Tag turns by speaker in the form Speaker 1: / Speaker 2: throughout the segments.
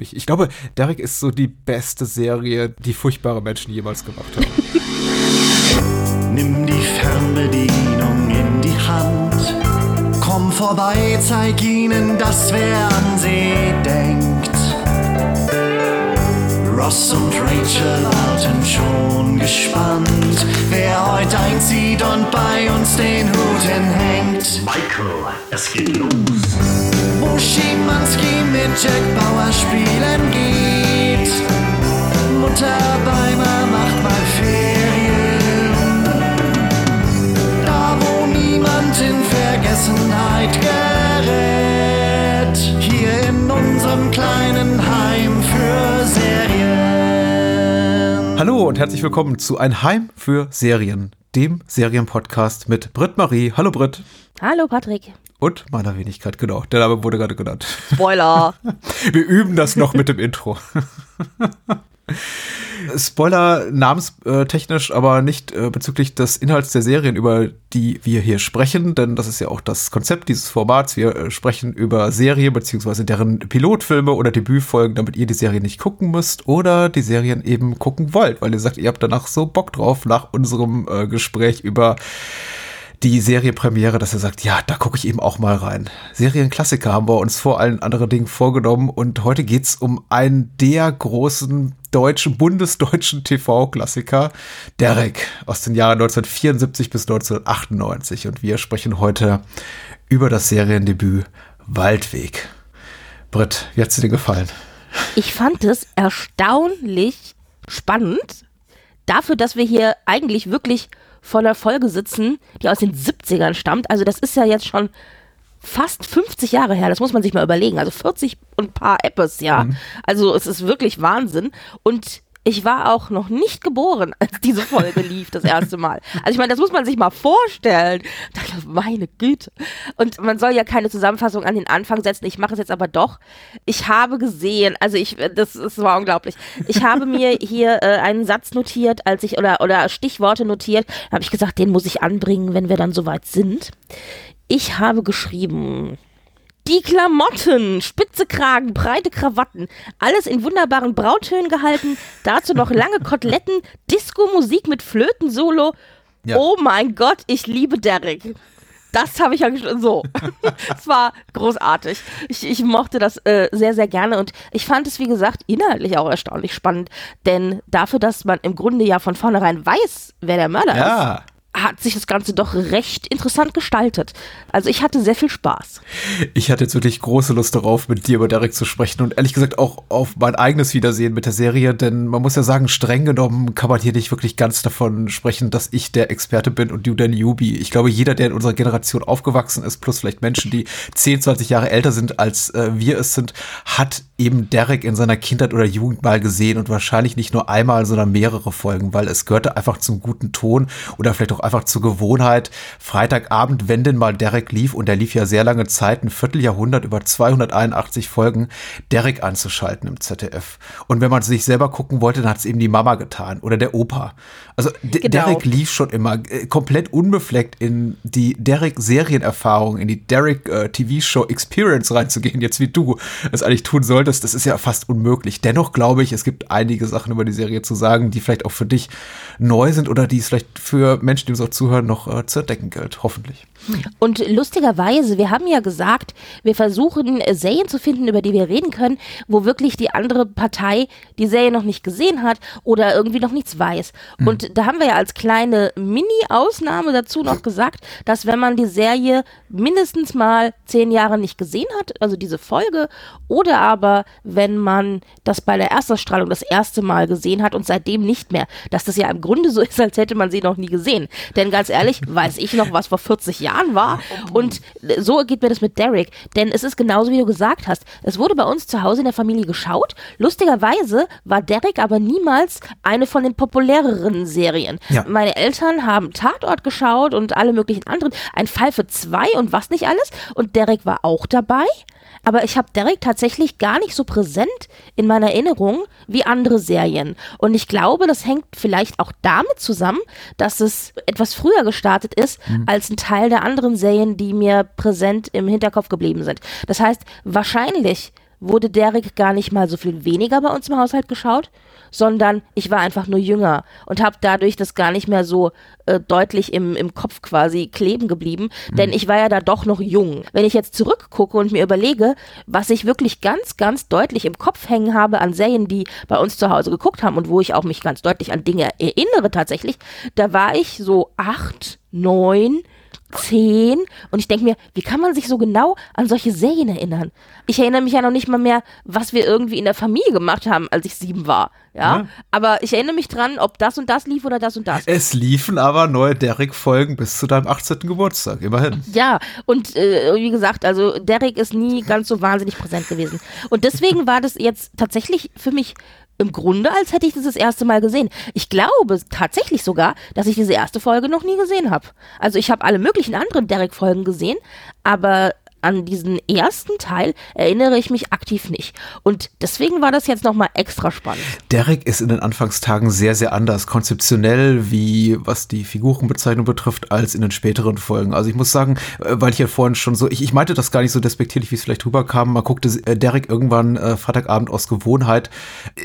Speaker 1: Ich, ich glaube, Derek ist so die beste Serie, die furchtbare Menschen jemals gemacht haben.
Speaker 2: Nimm die Fernbedienung in die Hand. Komm vorbei, zeig ihnen, dass wer an sie denkt. Ross und Rachel warten schon gespannt, wer heute einzieht und bei uns den Hut hinhängt.
Speaker 3: Michael, es geht los.
Speaker 2: Wo Schimanski mit Jack Bauer spielen geht. Mutter Beimer macht mal Ferien. Da wo niemand in Vergessenheit gerät. Hier in unserem kleinen
Speaker 1: Hallo und herzlich willkommen zu Ein Heim für Serien, dem Serienpodcast mit Britt Marie. Hallo Britt.
Speaker 4: Hallo Patrick.
Speaker 1: Und meiner Wenigkeit, genau. Der Name wurde gerade genannt.
Speaker 4: Spoiler.
Speaker 1: Wir üben das noch mit dem Intro. Spoiler namenstechnisch, aber nicht äh, bezüglich des Inhalts der Serien, über die wir hier sprechen, denn das ist ja auch das Konzept dieses Formats. Wir äh, sprechen über Serien beziehungsweise deren Pilotfilme oder Debütfolgen, damit ihr die Serie nicht gucken müsst oder die Serien eben gucken wollt, weil ihr sagt, ihr habt danach so Bock drauf nach unserem äh, Gespräch über die Serienpremiere, dass er sagt, ja, da gucke ich eben auch mal rein. Serienklassiker haben wir uns vor allen anderen Dingen vorgenommen und heute geht's um einen der großen deutschen, bundesdeutschen TV-Klassiker, Derek, aus den Jahren 1974 bis 1998 und wir sprechen heute über das Seriendebüt Waldweg. Britt, wie hat's dir denn gefallen?
Speaker 4: Ich fand es erstaunlich spannend, dafür, dass wir hier eigentlich wirklich vor einer Folge sitzen, die aus den 70ern stammt. Also das ist ja jetzt schon fast 50 Jahre her, das muss man sich mal überlegen. Also 40 und ein paar Appes, ja. Mhm. Also es ist wirklich Wahnsinn. Und ich war auch noch nicht geboren, als diese Folge lief, das erste Mal. Also ich meine, das muss man sich mal vorstellen. Meine Güte. Und man soll ja keine Zusammenfassung an den Anfang setzen. Ich mache es jetzt aber doch. Ich habe gesehen, also ich, das, das war unglaublich. Ich habe mir hier äh, einen Satz notiert, als ich, oder, oder Stichworte notiert. Da habe ich gesagt, den muss ich anbringen, wenn wir dann soweit sind. Ich habe geschrieben, die Klamotten, spitze Kragen, breite Krawatten, alles in wunderbaren Brautönen gehalten, dazu noch lange Koteletten, Disco-Musik mit Flötensolo. Ja. Oh mein Gott, ich liebe Derek. Das habe ich ja so. Es war großartig. Ich, ich mochte das äh, sehr, sehr gerne und ich fand es, wie gesagt, inhaltlich auch erstaunlich spannend. Denn dafür, dass man im Grunde ja von vornherein weiß, wer der Mörder ja. ist, hat sich das Ganze doch recht interessant gestaltet. Also ich hatte sehr viel Spaß.
Speaker 1: Ich hatte jetzt wirklich große Lust darauf, mit dir über Derek zu sprechen und ehrlich gesagt auch auf mein eigenes Wiedersehen mit der Serie, denn man muss ja sagen, streng genommen kann man hier nicht wirklich ganz davon sprechen, dass ich der Experte bin und du der Newbie. Ich glaube, jeder, der in unserer Generation aufgewachsen ist, plus vielleicht Menschen, die 10, 20 Jahre älter sind, als äh, wir es sind, hat eben Derek in seiner Kindheit oder Jugend mal gesehen und wahrscheinlich nicht nur einmal, sondern mehrere Folgen, weil es gehörte einfach zum guten Ton oder vielleicht auch einfach zur Gewohnheit, Freitagabend, wenn denn mal Derek lief, und der lief ja sehr lange Zeit, ein Vierteljahrhundert, über 281 Folgen, Derek anzuschalten im ZDF. Und wenn man sich selber gucken wollte, dann hat es eben die Mama getan oder der Opa. Also genau. Derek lief schon immer äh, komplett unbefleckt in die Derek-Serienerfahrung, in die Derek-TV-Show-Experience äh, reinzugehen, jetzt wie du es eigentlich tun solltest. Das ist ja fast unmöglich. Dennoch glaube ich, es gibt einige Sachen über die Serie zu sagen, die vielleicht auch für dich neu sind oder die es vielleicht für Menschen, die uns auch zuhören, noch äh, zu entdecken gilt. Hoffentlich.
Speaker 4: Und lustigerweise, wir haben ja gesagt, wir versuchen äh, Serien zu finden, über die wir reden können, wo wirklich die andere Partei die Serie noch nicht gesehen hat oder irgendwie noch nichts weiß. Mhm. Und da haben wir ja als kleine Mini-Ausnahme dazu noch gesagt, dass wenn man die Serie mindestens mal zehn Jahre nicht gesehen hat, also diese Folge, oder aber wenn man das bei der Erstausstrahlung das erste Mal gesehen hat und seitdem nicht mehr, dass das ja im Grunde so ist, als hätte man sie noch nie gesehen. Denn ganz ehrlich, weiß ich noch, was vor 40 Jahren Jahren war. Und so geht mir das mit Derek. Denn es ist genauso, wie du gesagt hast. Es wurde bei uns zu Hause in der Familie geschaut. Lustigerweise war Derek aber niemals eine von den populäreren Serien. Ja. Meine Eltern haben Tatort geschaut und alle möglichen anderen. Ein Fall für zwei und was nicht alles. Und Derek war auch dabei aber ich habe Derek tatsächlich gar nicht so präsent in meiner Erinnerung wie andere Serien. Und ich glaube, das hängt vielleicht auch damit zusammen, dass es etwas früher gestartet ist mhm. als ein Teil der anderen Serien, die mir präsent im Hinterkopf geblieben sind. Das heißt, wahrscheinlich wurde Derek gar nicht mal so viel weniger bei uns im Haushalt geschaut, sondern ich war einfach nur jünger und habe dadurch das gar nicht mehr so äh, deutlich im, im Kopf quasi kleben geblieben, denn ich war ja da doch noch jung. Wenn ich jetzt zurückgucke und mir überlege, was ich wirklich ganz, ganz deutlich im Kopf hängen habe an Serien, die bei uns zu Hause geguckt haben und wo ich auch mich ganz deutlich an Dinge erinnere tatsächlich, da war ich so acht, neun, zehn und ich denke mir, wie kann man sich so genau an solche Serien erinnern? Ich erinnere mich ja noch nicht mal mehr, was wir irgendwie in der Familie gemacht haben, als ich sieben war. Ja,
Speaker 1: Ja.
Speaker 4: aber ich erinnere mich dran, ob das und das lief oder das und das.
Speaker 1: Es liefen aber neue Derek-Folgen bis zu deinem 18. Geburtstag, immerhin.
Speaker 4: Ja, und äh, wie gesagt, also Derek ist nie ganz so wahnsinnig präsent gewesen. Und deswegen war das jetzt tatsächlich für mich im Grunde, als hätte ich das das erste Mal gesehen. Ich glaube tatsächlich sogar, dass ich diese erste Folge noch nie gesehen habe. Also ich habe alle möglichen anderen Derek-Folgen gesehen, aber an diesen ersten Teil erinnere ich mich aktiv nicht. Und deswegen war das jetzt nochmal extra spannend.
Speaker 1: Derek ist in den Anfangstagen sehr, sehr anders, konzeptionell, wie was die Figurenbezeichnung betrifft, als in den späteren Folgen. Also ich muss sagen, äh, weil ich ja vorhin schon so, ich, ich meinte das gar nicht so despektierlich, wie es vielleicht rüberkam. Man guckte äh, Derek irgendwann äh, Freitagabend aus Gewohnheit.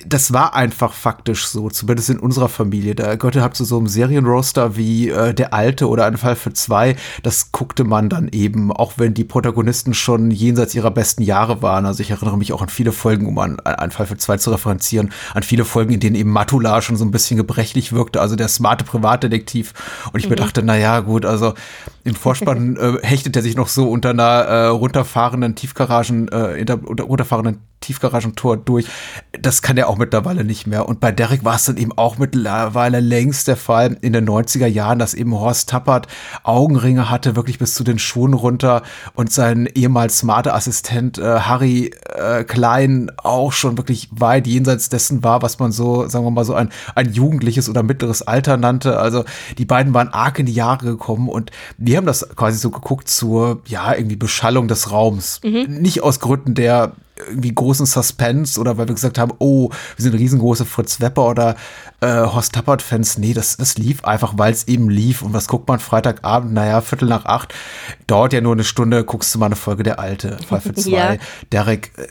Speaker 1: Das war einfach faktisch so, zumindest in unserer Familie. Da gehörte halt zu so einem Serienroster wie äh, Der Alte oder Ein Fall für zwei. Das guckte man dann eben, auch wenn die Protagonisten schon jenseits ihrer besten Jahre waren. Also ich erinnere mich auch an viele Folgen, um an einen Fall für zwei zu referenzieren, an viele Folgen, in denen eben Matula schon so ein bisschen gebrechlich wirkte, also der smarte Privatdetektiv. Und ich mir dachte, na ja, gut, also im Vorspann äh, hechtet er sich noch so unter einer äh, runterfahrenden Tiefgaragen, äh, unter runterfahrenden Tiefgaragentor durch. Das kann er auch mittlerweile nicht mehr. Und bei Derek war es dann eben auch mittlerweile längst der Fall in den 90er Jahren, dass eben Horst Tappert Augenringe hatte, wirklich bis zu den Schuhen runter und sein ehemals smarter Assistent äh, Harry äh, Klein auch schon wirklich weit jenseits dessen war, was man so, sagen wir mal, so ein, ein jugendliches oder mittleres Alter nannte. Also die beiden waren arg in die Jahre gekommen und wir haben das quasi so geguckt zur, ja, irgendwie Beschallung des Raums. Nicht aus Gründen der irgendwie großen Suspense oder weil wir gesagt haben, oh, wir sind riesengroße Fritz Wepper oder äh, Horst Tappert-Fans. Nee, das, das lief einfach, weil es eben lief. Und was guckt man Freitagabend? Naja, Viertel nach acht. Dauert ja nur eine Stunde, guckst du mal eine Folge der Alte. Fall für zwei.
Speaker 4: Ja.
Speaker 1: Derek äh,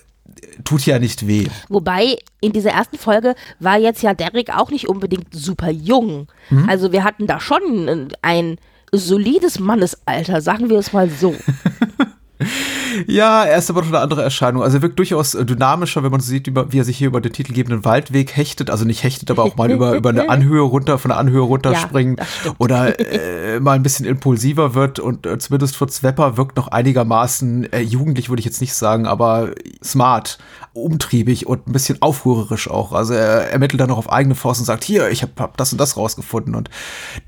Speaker 1: tut ja nicht weh.
Speaker 4: Wobei in dieser ersten Folge war jetzt ja Derek auch nicht unbedingt super jung. Also wir hatten da schon ein solides Mannesalter, sagen wir es mal so.
Speaker 1: Ja, er ist aber noch eine andere Erscheinung. Also er wirkt durchaus äh, dynamischer, wenn man so sieht, wie er sich hier über den titelgebenden Waldweg hechtet. Also nicht hechtet, aber auch mal über, über eine Anhöhe runter, von der Anhöhe runterspringt.
Speaker 4: stimmt.
Speaker 1: oder äh, mal ein bisschen impulsiver wird. Und äh, zumindest Fritz Wepper wirkt noch einigermaßen äh, jugendlich, würde ich jetzt nicht sagen, aber smart, umtriebig und ein bisschen aufrührerisch auch. Also er ermittelt dann noch auf eigene Faust und sagt, hier, ich habe hab das und das rausgefunden. Und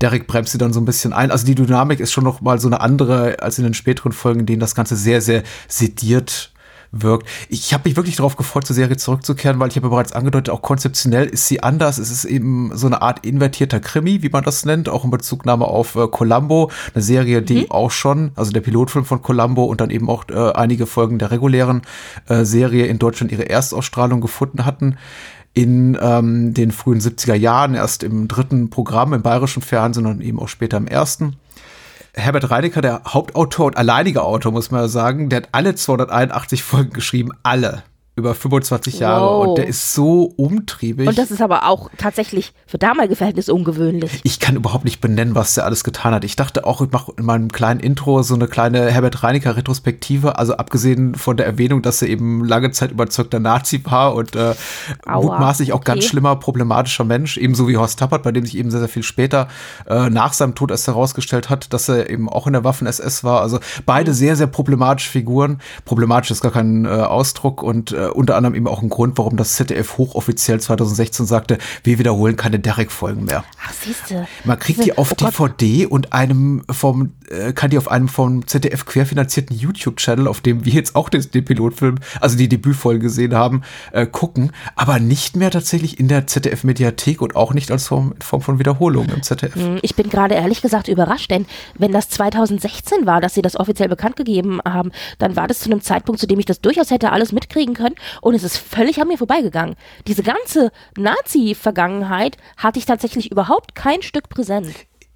Speaker 1: Derek bremst sie dann so ein bisschen ein. Also die Dynamik ist schon noch mal so eine andere als in den späteren Folgen, in denen das Ganze sehr, sehr sediert wirkt. Ich habe mich wirklich darauf gefreut, zur Serie zurückzukehren, weil ich habe ja bereits angedeutet, auch konzeptionell ist sie anders. Es ist eben so eine Art invertierter Krimi, wie man das nennt, auch in Bezugnahme auf äh, Columbo, eine Serie, die auch schon, also der Pilotfilm von Columbo und dann eben auch äh, einige Folgen der regulären äh, Serie in Deutschland ihre Erstausstrahlung gefunden hatten in ähm, den frühen 70er Jahren, erst im dritten Programm im bayerischen Fernsehen und eben auch später im ersten. Herbert Reinecker, der Hauptautor und alleiniger Autor, muss man ja sagen, der hat alle 281 Folgen geschrieben, alle über 25 Jahre
Speaker 4: Wow.
Speaker 1: und der ist so umtriebig.
Speaker 4: Und das ist aber auch tatsächlich für damalige Verhältnisse ungewöhnlich.
Speaker 1: ich kann überhaupt nicht benennen, was der alles getan hat. Ich dachte auch, ich mache in meinem kleinen Intro so eine kleine Herbert Reinecker Retrospektive, also abgesehen von der Erwähnung, dass er eben lange Zeit überzeugter Nazi war und äh,
Speaker 4: Aua,
Speaker 1: mutmaßlich auch
Speaker 4: okay.
Speaker 1: ganz schlimmer, problematischer Mensch, ebenso wie Horst Tappert, bei dem sich eben sehr, sehr viel später äh, nach seinem Tod erst herausgestellt hat, dass er eben auch in der Waffen-SS war. Also beide sehr, sehr problematische Figuren. Problematisch ist gar kein äh, Ausdruck und äh, unter anderem eben auch ein Grund, warum das ZDF hochoffiziell 2016 sagte, wir wiederholen keine Derek-Folgen mehr.
Speaker 4: Ach, siehste.
Speaker 1: Man kriegt die auf
Speaker 4: Oh.
Speaker 1: DVD und einem vom, äh, kann die auf einem vom ZDF querfinanzierten YouTube-Channel, auf dem wir jetzt auch den, den Pilotfilm, also die Debütfolge gesehen haben, äh, gucken, aber nicht mehr tatsächlich in der ZDF-Mediathek und auch nicht als Form, Form von Wiederholung im ZDF.
Speaker 4: Hm, Ich bin gerade ehrlich gesagt überrascht, denn wenn das 2016 war, dass sie das offiziell bekannt gegeben haben, dann war das zu einem Zeitpunkt, zu dem ich das durchaus hätte alles mitkriegen können und es ist völlig an mir vorbeigegangen. Diese ganze Nazi-Vergangenheit hatte ich tatsächlich überhaupt kein Stück präsent.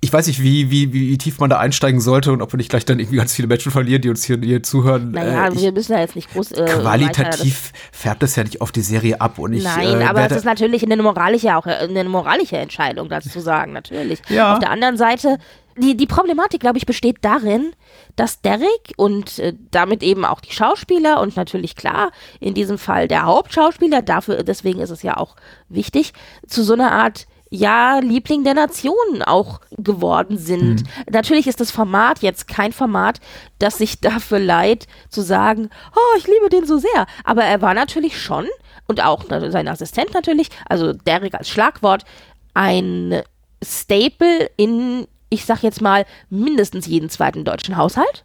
Speaker 1: Ich weiß nicht, wie, wie, wie tief man da einsteigen sollte und ob wir nicht gleich dann irgendwie ganz viele Menschen verlieren, die uns hier, hier zuhören.
Speaker 4: Naja,
Speaker 1: Äh,
Speaker 4: wir müssen da jetzt nicht groß. Äh,
Speaker 1: qualitativ färbt das ja nicht auf die Serie ab. Und ich,
Speaker 4: Nein,
Speaker 1: äh,
Speaker 4: aber es ist natürlich eine moralische, auch äh, eine moralische Entscheidung, das zu sagen, natürlich.
Speaker 1: Ja.
Speaker 4: Auf der anderen Seite, die, die Problematik, glaube ich, besteht darin, dass Derek und äh, damit eben auch die Schauspieler und natürlich klar, in diesem Fall der Hauptschauspieler, dafür, deswegen ist es ja auch wichtig, zu so einer Art ja, Liebling der Nationen auch geworden sind. Natürlich ist das Format jetzt kein Format, das sich dafür leiht, zu sagen, oh, ich liebe den so sehr. Aber er war natürlich schon, und auch sein Assistent natürlich, also Derek als Schlagwort, ein Staple in, ich sag jetzt mal, mindestens jeden zweiten deutschen Haushalt.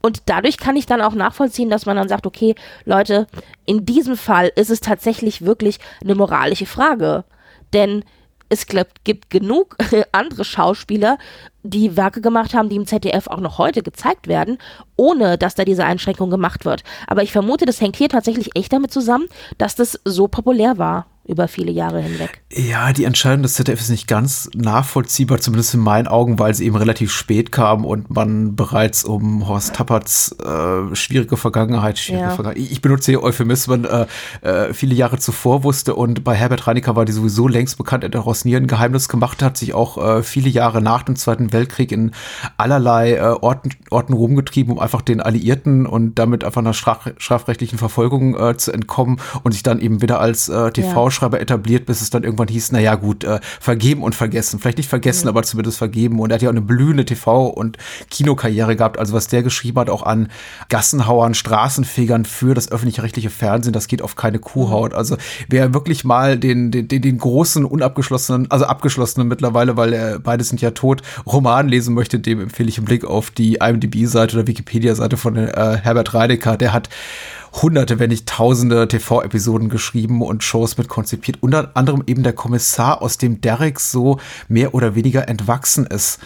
Speaker 4: Und dadurch kann ich dann auch nachvollziehen, dass man dann sagt, okay, Leute, in diesem Fall ist es tatsächlich wirklich eine moralische Frage. Denn es gibt genug andere Schauspieler, die Werke gemacht haben, die im ZDF auch noch heute gezeigt werden, ohne dass da diese Einschränkung gemacht wird. Aber ich vermute, das hängt hier tatsächlich echt damit zusammen, dass das so populär war über viele Jahre hinweg.
Speaker 1: Ja, die Entscheidung des ZDF ist nicht ganz nachvollziehbar, zumindest in meinen Augen, weil sie eben relativ spät kam und man bereits um Horst Tapperts äh, schwierige Vergangenheit, schwierige
Speaker 4: Ja.
Speaker 1: Vergangenheit, ich benutze hier Euphemismen, äh, äh, viele Jahre zuvor wusste und bei Herbert Reinecker war die sowieso längst bekannt, er hat aus nie ein Geheimnis gemacht, hat sich auch äh, viele Jahre nach dem Zweiten Weltkrieg in allerlei äh, Orten, Orten rumgetrieben, um einfach den Alliierten und damit einfach einer straf strafrechtlichen Verfolgung äh, zu entkommen und sich dann eben wieder als äh, TV-Schreiber etabliert, bis es dann irgendwann hieß, naja gut, äh, vergeben und vergessen. Vielleicht nicht vergessen, aber zumindest vergeben. Und er hat ja auch eine blühende TV- und Kinokarriere gehabt. Also was der geschrieben hat, auch an Gassenhauern, Straßenfegern für das öffentlich-rechtliche Fernsehen, das geht auf keine Kuhhaut. Also wer wirklich mal den, den, den, großen, unabgeschlossenen, also abgeschlossenen mittlerweile, weil äh, beide sind ja tot, Roman lesen möchte, dem empfehle ich einen Blick auf die IMDb-Seite oder Wikipedia-Seite von äh, Herbert Reinecker. Der hat hunderte, wenn nicht tausende TV-Episoden geschrieben und Shows mit konzipiert. Unter anderem eben der Kommissar, aus dem Derek so mehr oder weniger entwachsen ist.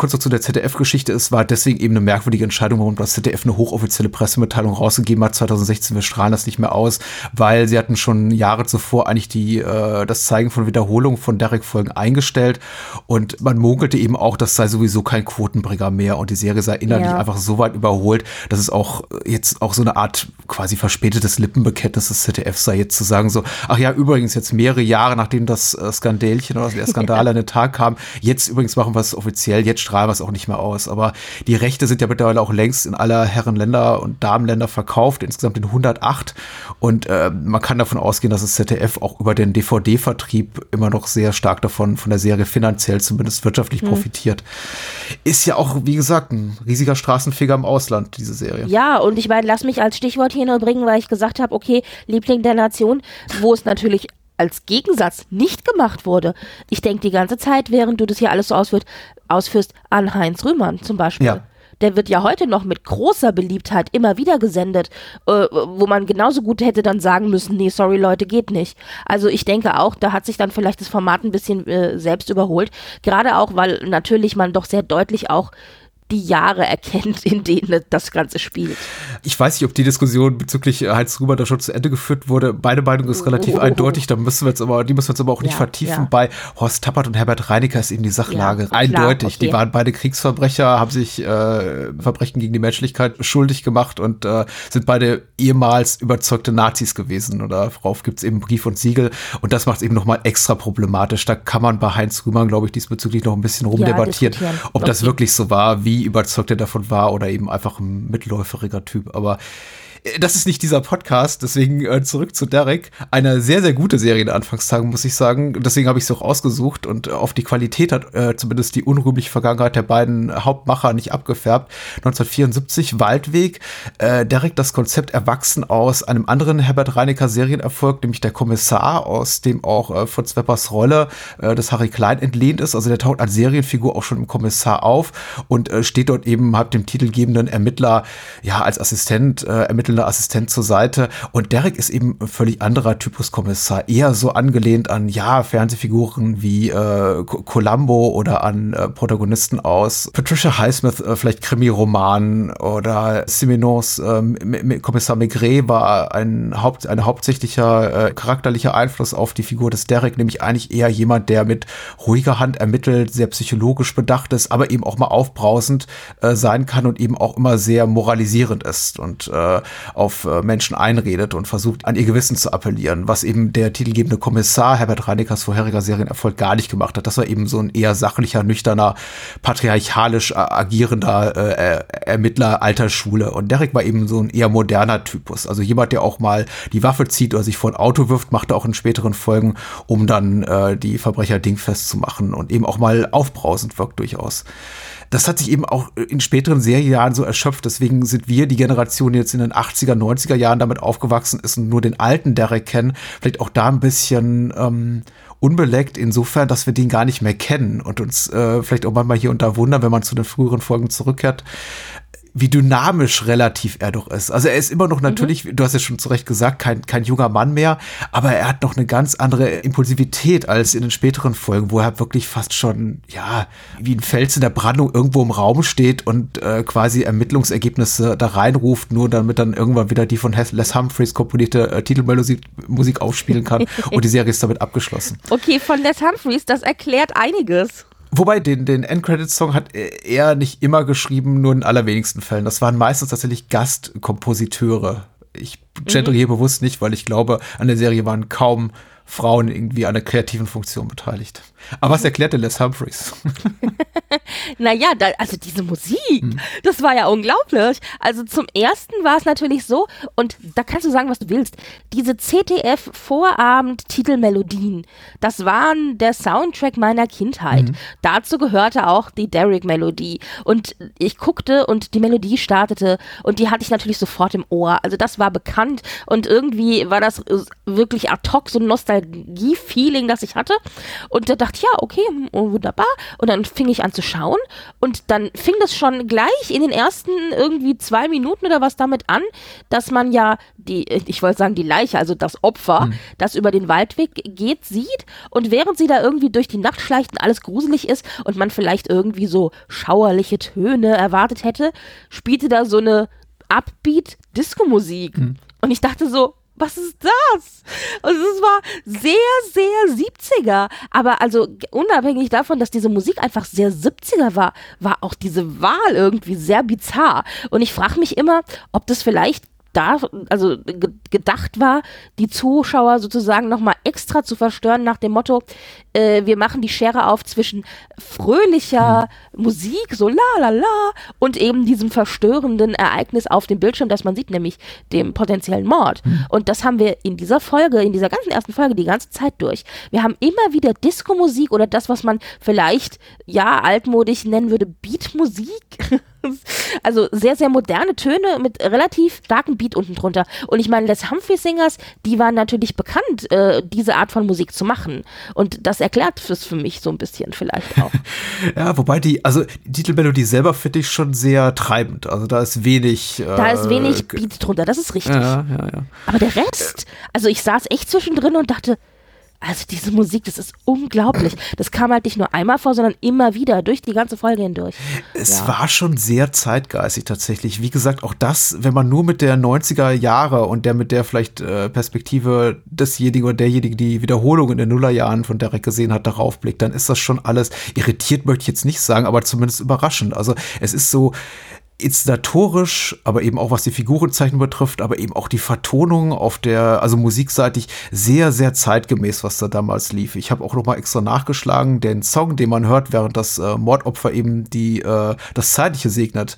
Speaker 1: Kurz noch zu der ZDF-Geschichte. Es war deswegen eben eine merkwürdige Entscheidung, warum das ZDF eine hochoffizielle Pressemitteilung rausgegeben hat. 2016, wir strahlen das nicht mehr aus, weil sie hatten schon Jahre zuvor eigentlich die, äh, das Zeigen von Wiederholungen von Derek-Folgen eingestellt. Und man munkelte eben auch, das sei sowieso kein Quotenbringer mehr und die Serie sei inhaltlich
Speaker 4: Ja.
Speaker 1: einfach so weit überholt, dass es auch äh, jetzt auch so eine Art quasi verspätetes Lippenbekenntnis des ZDF sei, jetzt zu sagen so, ach ja, übrigens jetzt mehrere Jahre, nachdem das äh, Skandälchen oder der Skandal an den Tag kam, jetzt übrigens machen wir es offiziell, jetzt strahlen wir es auch nicht mehr aus. Aber die Rechte sind ja mittlerweile auch längst in aller Herrenländer und Damenländer verkauft, insgesamt in 108. Und äh, man kann davon ausgehen, dass das ZDF auch über den DVD-Vertrieb immer noch sehr stark davon, von der Serie finanziell zumindest wirtschaftlich profitiert. Ist ja auch, wie gesagt, ein riesiger Straßenfeger im Ausland, diese Serie.
Speaker 4: Ja, und ich meine, lass mich als Stichwort hier nur bringen, weil ich gesagt habe, okay, Liebling der Nation, wo es natürlich als Gegensatz nicht gemacht wurde. Ich denke die ganze Zeit, während du das hier alles so ausführt, ausführst, an Heinz Rühmann zum Beispiel.
Speaker 1: Ja.
Speaker 4: Der wird ja heute noch mit großer Beliebtheit immer wieder gesendet, äh, wo man genauso gut hätte dann sagen müssen, nee, sorry Leute, geht nicht. Also ich denke auch, da hat sich dann vielleicht das Format ein bisschen äh, selbst überholt. Gerade auch, weil natürlich man doch sehr deutlich auch die Jahre erkennt, in denen das Ganze spielt.
Speaker 1: Ich weiß nicht, ob die Diskussion bezüglich äh, Heinz Gruber da schon zu Ende geführt wurde. Meine Meinung ist relativ
Speaker 4: Oh.
Speaker 1: eindeutig. Da müssen wir jetzt aber, die müssen wir jetzt aber auch nicht
Speaker 4: Ja,
Speaker 1: vertiefen.
Speaker 4: ja.
Speaker 1: Bei Horst Tappert und Herbert Reinecker ist eben die Sachlage
Speaker 4: Ja, klar,
Speaker 1: eindeutig.
Speaker 4: okay.
Speaker 1: Die waren beide Kriegsverbrecher, haben sich äh, Verbrechen gegen die Menschlichkeit schuldig gemacht und äh, sind beide ehemals überzeugte Nazis gewesen. Oder darauf gibt es eben Brief und Siegel. Und das macht es eben nochmal extra problematisch. Da kann man bei Heinz Rühmann, glaube ich, diesbezüglich noch ein bisschen rumdebattieren, ob das
Speaker 4: Okay.
Speaker 1: wirklich so war, wie überzeugt er davon war oder eben einfach ein mitläuferiger Typ. Aber das ist nicht dieser Podcast, deswegen äh, zurück zu Derek. Eine sehr, sehr gute Serie in Anfangstagen, muss ich sagen. Deswegen habe ich es auch ausgesucht und äh, auf die Qualität hat äh, zumindest die unrühmliche Vergangenheit der beiden Hauptmacher nicht abgefärbt. 1974, Waldweg. Äh, Derek, das Konzept erwachsen aus einem anderen Herbert Reinecker Serienerfolg, nämlich der Kommissar, aus dem auch äh, Fritz Weppers Rolle äh, des Harry Klein entlehnt ist. Also der taucht als Serienfigur auch schon im Kommissar auf und äh, steht dort eben, hat dem titelgebenden Ermittler, ja, als Assistent, äh, ermittelt ermittelnder Assistent zur Seite. Und Derek ist eben ein völlig anderer Typus Kommissar. Eher so angelehnt an, ja, Fernsehfiguren wie äh, Columbo oder an äh, Protagonisten aus Patricia Highsmith, äh, vielleicht Krimi-Roman oder Simenons äh, Kommissar Maigret war ein, Haupt, ein hauptsächlicher äh, charakterlicher Einfluss auf die Figur des Derek, nämlich eigentlich eher jemand, der mit ruhiger Hand ermittelt, sehr psychologisch bedacht ist, aber eben auch mal aufbrausend äh, sein kann und eben auch immer sehr moralisierend ist und äh, auf äh, Menschen einredet und versucht, an ihr Gewissen zu appellieren, was eben der titelgebende Kommissar Herbert Reinekers vorheriger Serienerfolg gar nicht gemacht hat. Das war eben so ein eher sachlicher, nüchterner, patriarchalisch agierender äh, Ermittler alter Schule. Und Derek war eben so ein eher moderner Typus. Also jemand, der auch mal die Waffe zieht oder sich vor ein Auto wirft, macht er auch in späteren Folgen, um dann äh, die Verbrecher dingfest zu machen und eben auch mal aufbrausend wirkt durchaus das hat sich eben auch in späteren Serienjahren so erschöpft. Deswegen sind wir die Generation, die jetzt in den 80er, 90er Jahren damit aufgewachsen ist und nur den alten Derek kennen, vielleicht auch da ein bisschen ähm, unbeleckt, insofern, dass wir den gar nicht mehr kennen und uns äh, vielleicht auch manchmal hier und da wundern, wenn man zu den früheren Folgen zurückkehrt, wie dynamisch relativ er doch ist. Also er ist immer noch mhm. natürlich, mhm. du hast ja schon zu Recht gesagt, kein, kein junger Mann mehr, aber er hat noch eine ganz andere Impulsivität als in den späteren Folgen, wo er wirklich fast schon, ja, wie ein Fels in der Brandung irgendwo im Raum steht und äh, quasi Ermittlungsergebnisse da reinruft, nur damit dann irgendwann wieder die von Les Humphreys komponierte äh, Titelmusik Musik aufspielen kann und die Serie ist damit abgeschlossen.
Speaker 4: Okay, von Les Humphreys, das erklärt einiges.
Speaker 1: Wobei, den, den Endcredit-Song hat er nicht immer geschrieben, nur in allerwenigsten Fällen. Das waren meistens tatsächlich Gastkompositeure. Ich gendere mhm. hier bewusst nicht, weil ich glaube, an der Serie waren kaum Frauen irgendwie an der kreativen Funktion beteiligt. Aber was erklärte Les Humphreys?
Speaker 4: naja, da, also diese Musik, hm. das war ja unglaublich. Also zum ersten war es natürlich so, und da kannst du sagen, was du willst, diese CTF-Vorabend-Titelmelodien, das waren der Soundtrack meiner Kindheit. Mhm. Dazu gehörte auch die Derrick-Melodie. Und ich guckte und die Melodie startete und die hatte ich natürlich sofort im Ohr. Also das war bekannt und irgendwie war das wirklich ad hoc so ein Nostalgie-Feeling, das ich hatte. Und da ich, ja, okay, oh, wunderbar. Und dann fing ich an zu schauen und dann fing das schon gleich in den ersten irgendwie zwei Minuten oder was damit an, dass man ja die, ich wollte sagen, die Leiche, also das Opfer, mhm. das über den Waldweg geht, sieht und während sie da irgendwie durch die Nacht schleicht und alles gruselig ist und man vielleicht irgendwie so schauerliche Töne erwartet hätte, spielte da so eine Upbeat Disco-Musik. Mhm. Und ich dachte so, was ist das? Also es war sehr, sehr 70er. Aber also unabhängig davon, dass diese Musik einfach sehr 70er war, war auch diese Wahl irgendwie sehr bizarr. Und ich frage mich immer, ob das vielleicht da, also gedacht war, die Zuschauer sozusagen nochmal extra zu verstören nach dem Motto, äh, wir machen die Schere auf zwischen fröhlicher mhm. Musik, so la la la, und eben diesem verstörenden Ereignis auf dem Bildschirm, das man sieht, nämlich dem potenziellen Mord. Mhm. Und das haben wir in dieser Folge, in dieser ganzen ersten Folge die ganze Zeit durch. Wir haben immer wieder Disco-Musik oder das, was man vielleicht, ja, altmodisch nennen würde, Beat-Musik. Also sehr, sehr moderne Töne mit relativ starkem Beat unten drunter. Und ich meine, Les Humphrey Singers, die waren natürlich bekannt, äh, diese Art von Musik zu machen. Und das erklärt es für mich so ein bisschen vielleicht auch.
Speaker 1: ja, wobei die, also die Titelmelodie selber finde ich schon sehr treibend. Also da ist wenig.
Speaker 4: Äh, da ist wenig Beat drunter, das ist richtig. Ja, ja, ja. Aber der Rest, also ich saß echt zwischendrin und dachte, also diese Musik, das ist unglaublich. Das kam halt nicht nur einmal vor, sondern immer wieder durch die ganze Folge hindurch.
Speaker 1: Es ja. war schon sehr zeitgeistig tatsächlich. Wie gesagt, auch das, wenn man nur mit der 90er Jahre und der mit der vielleicht äh, Perspektive desjenigen oder derjenigen, die Wiederholung in den Nullerjahren von Derek gesehen hat, darauf blickt, dann ist das schon alles irritiert, möchte ich jetzt nicht sagen, aber zumindest überraschend. Also es ist so, inszenatorisch, aber eben auch was die Figurenzeichnung betrifft, aber eben auch die Vertonung auf der, also musikseitig, sehr, sehr zeitgemäß, was da damals lief. Ich habe auch noch mal extra nachgeschlagen, den Song, den man hört, während das äh, Mordopfer eben die, äh, das Zeitliche segnet.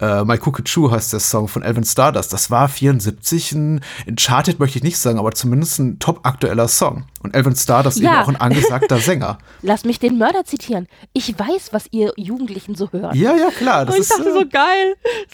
Speaker 1: Äh, My Cookie True heißt der Song von Elvin Stardust. Das war 74 ein, ein Charted möchte ich nicht sagen, aber zumindest ein top aktueller Song. Und Elvin Stardust
Speaker 4: Ja.
Speaker 1: eben auch ein angesagter Sänger.
Speaker 4: Lass mich den Mörder zitieren. Ich weiß, was ihr Jugendlichen so hört.
Speaker 1: Ja, ja, klar. Das
Speaker 4: Und ich
Speaker 1: ist,
Speaker 4: dachte
Speaker 1: äh,
Speaker 4: so geil,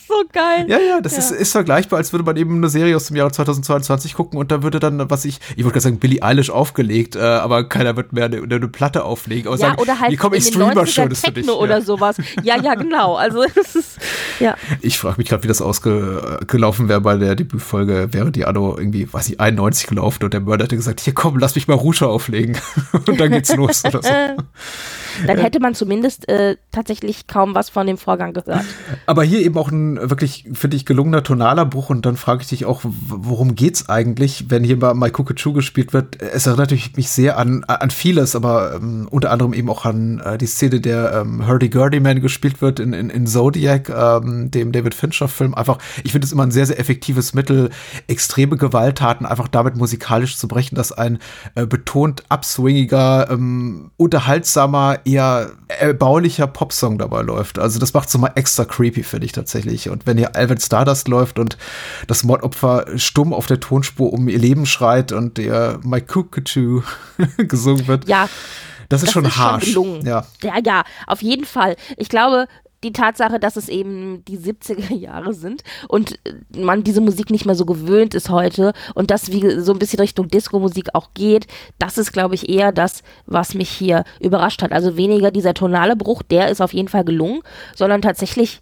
Speaker 4: so geil.
Speaker 1: Ja, ja, das
Speaker 4: Ja.
Speaker 1: Ist, ist vergleichbar, als würde man eben eine Serie aus dem Jahre 2022 gucken und da würde dann, was ich, ich wollte gerade sagen, Billie Eilish aufgelegt, äh, aber keiner wird mehr eine, eine Platte auflegen. Aber
Speaker 4: Ja,
Speaker 1: sagen,
Speaker 4: oder halt
Speaker 1: wie komm,
Speaker 4: in
Speaker 1: ich
Speaker 4: 90er
Speaker 1: schon das für dich.
Speaker 4: Oder
Speaker 1: Ja.
Speaker 4: sowas. Ja, ja, genau. Also es ist, ja.
Speaker 1: Ich frage mich gerade, wie das ausgelaufen wäre bei der Debütfolge. Wäre die Anno irgendwie, weiß ich, 91 gelaufen und der Mörder hätte gesagt, hier komm, lass mich mal Rouge auflegen. und dann geht's los oder so.
Speaker 4: Dann hätte man zumindest äh, tatsächlich kaum was von dem Vorgang gehört.
Speaker 1: Aber hier eben auch ein wirklich, finde ich, gelungener tonaler Bruch und dann frage ich dich auch, worum geht's eigentlich, wenn hier bei My Kukuchu gespielt wird? Es erinnert mich sehr an, an vieles, aber ähm, unter anderem eben auch an äh, die Szene, der ähm, Hurdy-Gurdy-Man gespielt wird in, in, in Zodiac, ähm, dem David Fincher-Film. Einfach, ich finde es immer ein sehr, sehr effektives Mittel, extreme Gewalttaten einfach damit musikalisch zu brechen, dass ein äh, betont abswingiger, ähm, unterhaltsamer, eher erbaulicher Popsong dabei läuft. Also das macht es mal extra creepy, finde ich tatsächlich. Und wenn hier Alvin Stardust läuft und das Mordopfer stumm auf der Tonspur um ihr Leben schreit und der My Cuckoo gesungen wird,
Speaker 4: Ja,
Speaker 1: das ist
Speaker 4: das
Speaker 1: schon
Speaker 4: ist
Speaker 1: harsch.
Speaker 4: schon.
Speaker 1: Ja.
Speaker 4: Ja, ja, auf jeden Fall. Ich glaube, die Tatsache, dass es eben die 70er Jahre sind und äh, man diese Musik nicht mehr so gewöhnt ist heute und das wie so ein bisschen Richtung Disco-Musik auch geht, das ist, glaube ich, eher das, was mich hier überrascht hat. Also weniger dieser tonale Bruch, der ist auf jeden Fall gelungen, sondern tatsächlich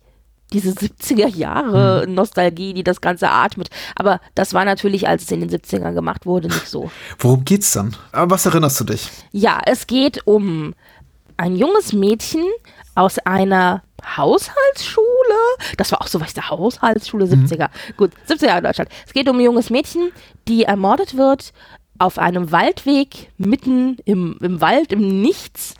Speaker 4: diese 70er Jahre
Speaker 1: Hm.
Speaker 4: Nostalgie, die das Ganze atmet. Aber das war natürlich, als es in den 70ern gemacht wurde, nicht so.
Speaker 1: Worum geht's dann? Aber was erinnerst du dich?
Speaker 4: Ja, es geht um ein junges Mädchen aus einer Haushaltsschule. Das war auch so was, der Haushaltsschule 70er. Gut, 70er Jahre in Deutschland. Es geht um ein junges Mädchen, die ermordet wird auf einem Waldweg mitten im, im Wald, im Nichts.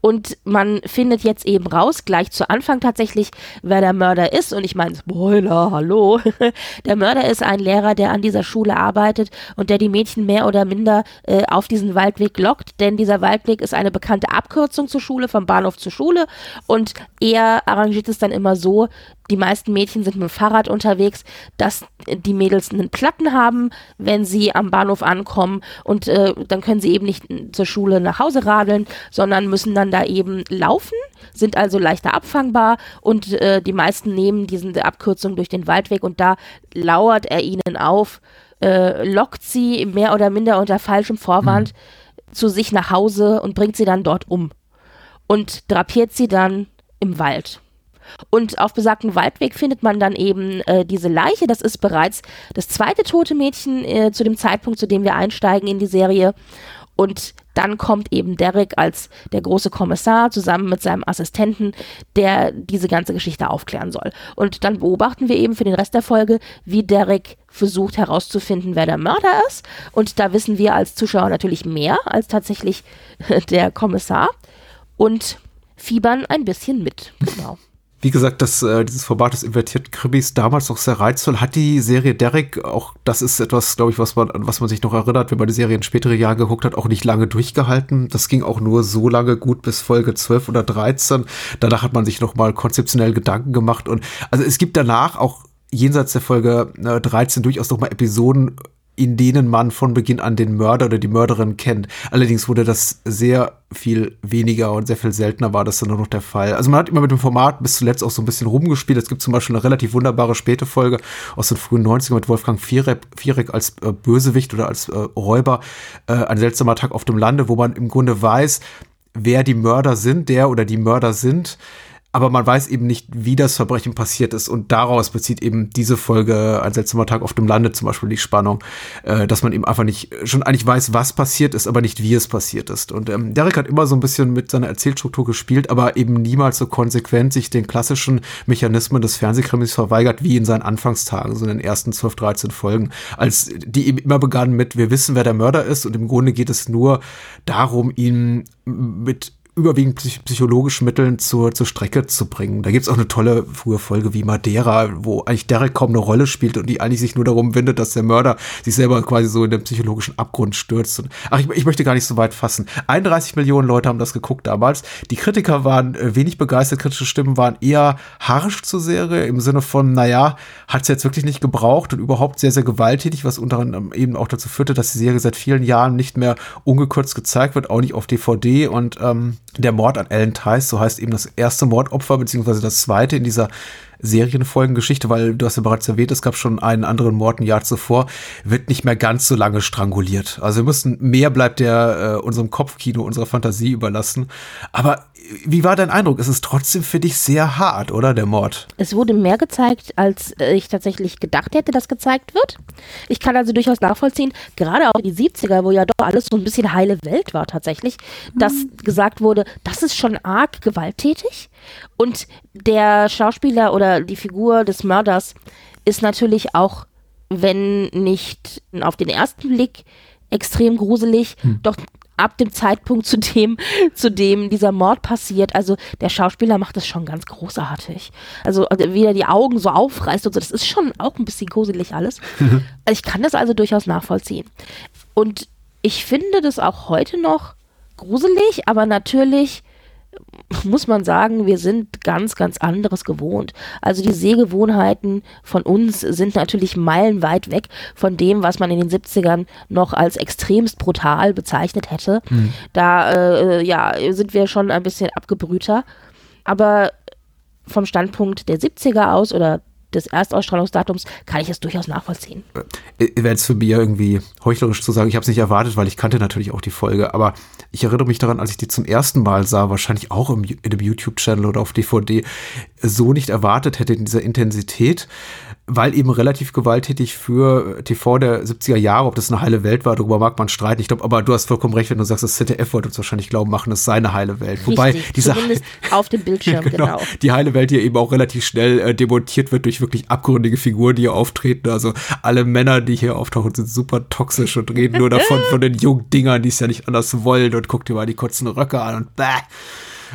Speaker 4: Und man findet jetzt eben raus, gleich zu Anfang tatsächlich, wer der Mörder ist. Und ich meine, Spoiler, hallo. Der Mörder ist ein Lehrer, der an dieser Schule arbeitet und der die Mädchen mehr oder minder äh, auf diesen Waldweg lockt. Denn dieser Waldweg ist eine bekannte Abkürzung zur Schule, vom Bahnhof zur Schule. Und er arrangiert es dann immer so, die meisten Mädchen sind mit dem Fahrrad unterwegs, dass die Mädels einen Platten haben, wenn sie am Bahnhof ankommen und äh, dann können sie eben nicht zur Schule nach Hause radeln, sondern müssen dann da eben laufen, sind also leichter abfangbar und äh, die meisten nehmen diese Abkürzung durch den Waldweg und da lauert er ihnen auf, äh, lockt sie mehr oder minder unter falschem Vorwand zu sich nach Hause und bringt sie dann dort um und drapiert sie dann im Wald. Und auf besagten Waldweg findet man dann eben äh, diese Leiche. Das ist bereits das zweite tote Mädchen äh, zu dem Zeitpunkt, zu dem wir einsteigen in die Serie. Und dann kommt eben Derek als der große Kommissar zusammen mit seinem Assistenten, der diese ganze Geschichte aufklären soll. Und dann beobachten wir eben für den Rest der Folge, wie Derek versucht herauszufinden, wer der Mörder ist. Und da wissen wir als Zuschauer natürlich mehr als tatsächlich der Kommissar und fiebern ein bisschen mit. Genau.
Speaker 1: Wie gesagt, das, äh, dieses Format des invertierten Krimis damals noch sehr reizvoll. Hat die Serie Derek, auch das ist etwas, glaube ich, was man, an was man sich noch erinnert, wenn man die Serie in spätere Jahre geguckt hat, auch nicht lange durchgehalten. Das ging auch nur so lange gut bis Folge 12 oder 13. Danach hat man sich noch mal konzeptionell Gedanken gemacht. Und also es gibt danach auch jenseits der Folge äh, 13 durchaus noch mal Episoden, in denen man von Beginn an den Mörder oder die Mörderin kennt. Allerdings wurde das sehr viel weniger und sehr viel seltener war das dann nur noch der Fall. Also man hat immer mit dem Format bis zuletzt auch so ein bisschen rumgespielt. Es gibt zum Beispiel eine relativ wunderbare späte Folge aus den frühen 90ern mit Wolfgang Viereck, als äh, Bösewicht oder als äh, Räuber. Äh, ein seltsamer Tag auf dem Lande, wo man im Grunde weiß, wer die Mörder sind, der oder die Mörder sind aber man weiß eben nicht, wie das Verbrechen passiert ist. Und daraus bezieht eben diese Folge Ein seltsamer Tag auf dem Lande zum Beispiel die Spannung, äh, dass man eben einfach nicht schon eigentlich weiß, was passiert ist, aber nicht, wie es passiert ist. Und ähm, Derek hat immer so ein bisschen mit seiner Erzählstruktur gespielt, aber eben niemals so konsequent sich den klassischen Mechanismen des Fernsehkrimis verweigert, wie in seinen Anfangstagen, so in den ersten 12, 13 Folgen, als die eben immer begannen mit, wir wissen, wer der Mörder ist und im Grunde geht es nur darum, ihn mit überwiegend psych psychologischen Mitteln zur, zur Strecke zu bringen. Da gibt's auch eine tolle frühe Folge wie Madeira, wo eigentlich Derek kaum eine Rolle spielt und die eigentlich sich nur darum windet, dass der Mörder sich selber quasi so in den psychologischen Abgrund stürzt. Und, ach, ich, ich möchte gar nicht so weit fassen. 31 Millionen Leute haben das geguckt damals. Die Kritiker waren äh, wenig begeistert, kritische Stimmen waren eher harsch zur Serie, im Sinne von, naja, hat's jetzt wirklich nicht gebraucht und überhaupt sehr, sehr gewalttätig, was unter anderem eben auch dazu führte, dass die Serie seit vielen Jahren nicht mehr ungekürzt gezeigt wird, auch nicht auf DVD und ähm, der Mord an Ellen Tice, so heißt eben das erste Mordopfer, beziehungsweise das zweite in dieser Serienfolgengeschichte, weil du hast ja bereits erwähnt, es gab schon einen anderen Mord ein Jahr zuvor, wird nicht mehr ganz so lange stranguliert. Also wir müssen, mehr bleibt der äh, unserem Kopfkino, unserer Fantasie überlassen. Aber wie war dein Eindruck? Es ist trotzdem für dich sehr hart, oder, der Mord?
Speaker 4: Es wurde mehr gezeigt, als ich tatsächlich gedacht hätte, dass gezeigt wird. Ich kann also durchaus nachvollziehen, gerade auch die 70er, wo ja doch alles so ein bisschen heile Welt war tatsächlich, dass gesagt wurde, das ist schon arg gewalttätig. Und der Schauspieler oder die Figur des Mörders ist natürlich auch, wenn nicht auf den ersten Blick extrem gruselig, doch ab dem Zeitpunkt, zu dem, zu dem dieser Mord passiert. Also der Schauspieler macht das schon ganz großartig. Also wie er die Augen so aufreißt und so, das ist schon auch ein bisschen gruselig alles. Also ich kann das also durchaus nachvollziehen. Und ich finde das auch heute noch gruselig, aber natürlich muss man sagen, wir sind ganz, ganz anderes gewohnt. Also die Sehgewohnheiten von uns sind natürlich meilenweit weg von dem, was man in den 70ern noch als extremst brutal bezeichnet hätte.
Speaker 1: Hm.
Speaker 4: Da äh, ja, sind wir schon ein bisschen abgebrühter. Aber vom Standpunkt der 70er aus oder des Erstausstrahlungsdatums kann ich es durchaus nachvollziehen.
Speaker 1: wäre es für mich irgendwie heuchlerisch zu sagen, ich habe es nicht erwartet, weil ich kannte natürlich auch die Folge, aber ich erinnere mich daran, als ich die zum ersten Mal sah, wahrscheinlich auch im, in einem YouTube-Channel oder auf DVD, so nicht erwartet hätte in dieser Intensität, weil eben relativ gewalttätig für TV der 70er Jahre, ob das eine heile Welt war, darüber mag man streiten. Ich glaube, aber du hast vollkommen recht, wenn du sagst, das ZDF wollte uns wahrscheinlich glauben machen, es sei eine heile Welt. Wobei
Speaker 4: Richtig,
Speaker 1: diese
Speaker 4: zumindest auf dem Bildschirm,
Speaker 1: genau,
Speaker 4: genau.
Speaker 1: die heile Welt hier eben auch relativ schnell äh, demontiert wird durch wirklich abgründige Figuren, die hier auftreten. Also alle Männer, die hier auftauchen, sind super toxisch und reden nur davon von den jungen Dingern, die es ja nicht anders wollen und guck dir mal die kurzen Röcke an und bäh.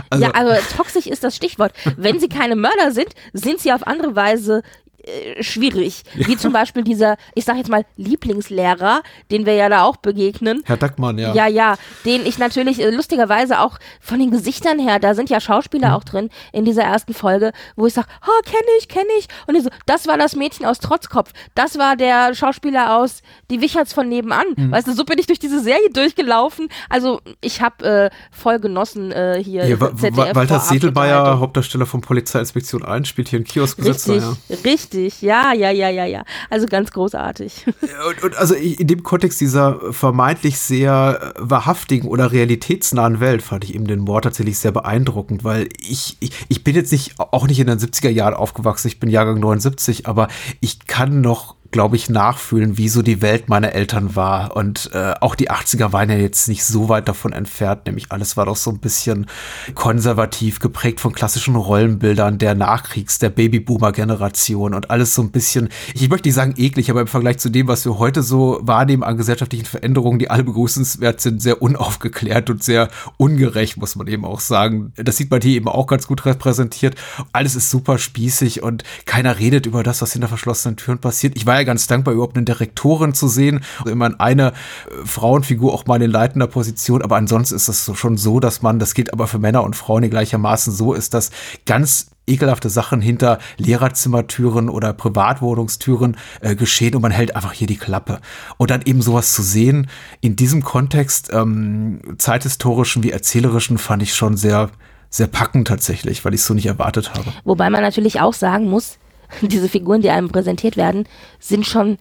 Speaker 1: Also,
Speaker 4: ja, also toxisch ist das Stichwort. Wenn sie keine Mörder sind, sind sie auf andere Weise äh, schwierig. Wie zum Beispiel dieser, ich sag jetzt mal, Lieblingslehrer, den wir ja da auch begegnen.
Speaker 1: Herr Dackmann, ja.
Speaker 4: Ja, ja, den ich natürlich äh, lustigerweise auch von den Gesichtern her, da sind ja Schauspieler
Speaker 1: Mhm.
Speaker 4: auch drin in dieser ersten Folge, wo ich sage, oh, kenne ich, kenne ich. Und ich so, das war das Mädchen aus Trotzkopf. Das war der Schauspieler aus Die Wicherts von nebenan.
Speaker 1: Mhm.
Speaker 4: Weißt du, so bin ich durch diese Serie durchgelaufen. Also ich habe äh, voll genossen äh, hier.
Speaker 1: Wa-
Speaker 4: ZDF
Speaker 1: Wa- Walter Sedelmeier. Hauptdarsteller von Polizeiinspektion 1, spielt hier einen Kioskbesitzer.
Speaker 4: Richtig,
Speaker 1: Ja.
Speaker 4: richtig, ja, ja, ja, ja, ja. Also ganz großartig.
Speaker 1: Und, und also in dem Kontext dieser vermeintlich sehr äh, wahrhaftigen oder realitätsnahen Welt fand ich eben den Mord tatsächlich sehr beeindruckend, weil ich, ich, ich bin jetzt nicht, auch nicht in den 70er Jahren aufgewachsen, ich bin Jahrgang 79, aber ich kann noch glaube ich, nachfühlen, wie so die Welt meiner Eltern war. Und äh, auch die 80er waren ja jetzt nicht so weit davon entfernt, nämlich alles war doch so ein bisschen konservativ, geprägt von klassischen Rollenbildern der Nachkriegs-, der Babyboomer-Generation und alles so ein bisschen, ich möchte nicht sagen eklig, aber im Vergleich zu dem, was wir heute so wahrnehmen an gesellschaftlichen Veränderungen, die alle begrüßenswert sind, sehr unaufgeklärt und sehr ungerecht, muss man eben auch sagen. Das sieht man hier eben auch ganz gut repräsentiert. Alles ist super spießig und keiner redet über das, was hinter verschlossenen Türen passiert. Ich war ja ganz dankbar, überhaupt eine Direktorin zu sehen. Also immerhin eine äh, Frauenfigur auch mal in leitender Position, aber ansonsten ist so, schon so, dass man, das gilt aber für Männer und Frauen gleichermaßen so ist, dass ganz ekelhafte Sachen hinter Lehrerzimmertüren oder Privatwohnungstüren äh, geschehen und man hält einfach hier die Klappe. Und dann eben sowas zu sehen in diesem Kontext, ähm, zeithistorischen wie erzählerischen, fand ich schon sehr, sehr packend tatsächlich, weil ich es so nicht erwartet habe.
Speaker 4: Wobei man natürlich auch sagen muss, diese Figuren, die einem präsentiert werden, sind schon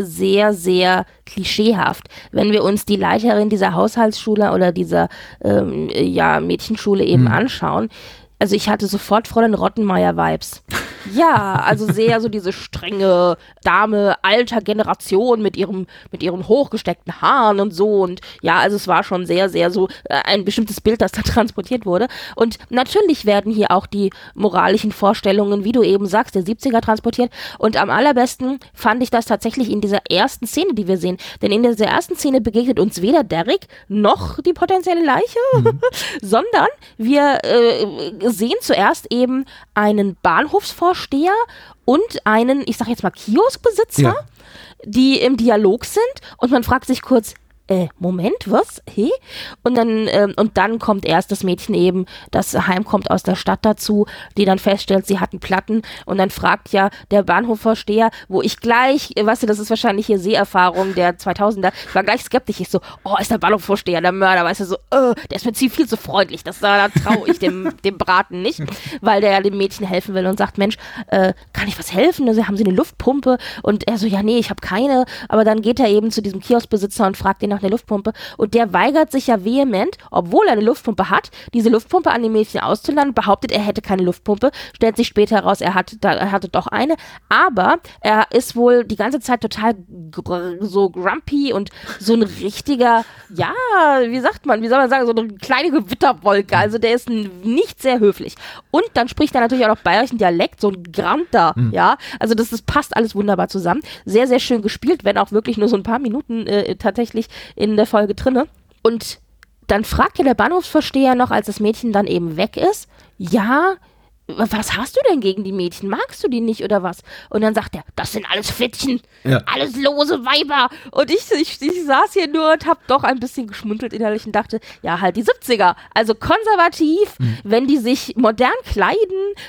Speaker 4: sehr, sehr klischeehaft. Wenn wir uns die Leiterin dieser Haushaltsschule oder dieser ähm, ja, Mädchenschule eben anschauen, also ich hatte sofort Fräulein Rottenmeier-Vibes. Ja, also sehr so diese strenge Dame alter Generation mit ihrem, mit ihren hochgesteckten Haaren und so. Und ja, also es war schon sehr, sehr so äh, ein bestimmtes Bild, das da transportiert wurde. Und natürlich werden hier auch die moralischen Vorstellungen, wie du eben sagst, der 70er transportiert. Und am allerbesten fand ich das tatsächlich in dieser ersten Szene, die wir sehen. Denn in dieser ersten Szene begegnet uns weder Derek noch die potenzielle Leiche, mhm. sondern wir äh, sehen zuerst eben einen Bahnhofsvorsteher und einen, ich sag jetzt mal, Kioskbesitzer, ja. die im Dialog sind und man fragt sich kurz, äh, Moment, was? Hey? Und dann, ähm, und dann kommt erst das Mädchen eben, das heimkommt aus der Stadt dazu, die dann feststellt, sie hatten Platten und dann fragt ja der Bahnhofvorsteher, wo ich gleich, äh, weißt du, das ist wahrscheinlich hier Seherfahrung der 2000er, ich war gleich skeptisch, ich so, oh, ist der Bahnhofvorsteher der Mörder, weißt du, so, äh, der ist mir viel zu freundlich, das, da, da traue ich dem, dem Braten nicht, weil der ja dem Mädchen helfen will und sagt, Mensch, äh, kann ich was helfen? Also, haben sie eine Luftpumpe? Und er so, ja, nee, ich habe keine, aber dann geht er eben zu diesem Kioskbesitzer und fragt ihn nach nach der Luftpumpe und der weigert sich ja vehement, obwohl er eine Luftpumpe hat, diese Luftpumpe an dem Mädchen auszuladen, behauptet, er hätte keine Luftpumpe, stellt sich später heraus, er, hat, er hatte doch eine, aber er ist wohl die ganze Zeit total gr so grumpy und so ein richtiger, ja, wie sagt man, wie soll man sagen, so eine kleine Gewitterwolke, also der ist nicht sehr höflich. Und dann spricht er natürlich auch noch bayerischen Dialekt, so ein Granter, mhm. ja, also das, das passt alles wunderbar zusammen. Sehr, sehr schön gespielt, wenn auch wirklich nur so ein paar Minuten äh, tatsächlich in der Folge drinne. Und dann fragt ja der Bahnhofsversteher noch, als das Mädchen dann eben weg ist, ja, was hast du denn gegen die Mädchen? Magst du die nicht oder was? Und dann sagt er, das sind alles Flittchen, ja. alles lose Weiber. Und ich, ich, ich saß hier nur und hab doch ein bisschen geschmunzelt innerlich und dachte, ja, halt die 70er. Also konservativ, mhm. wenn die sich modern kleiden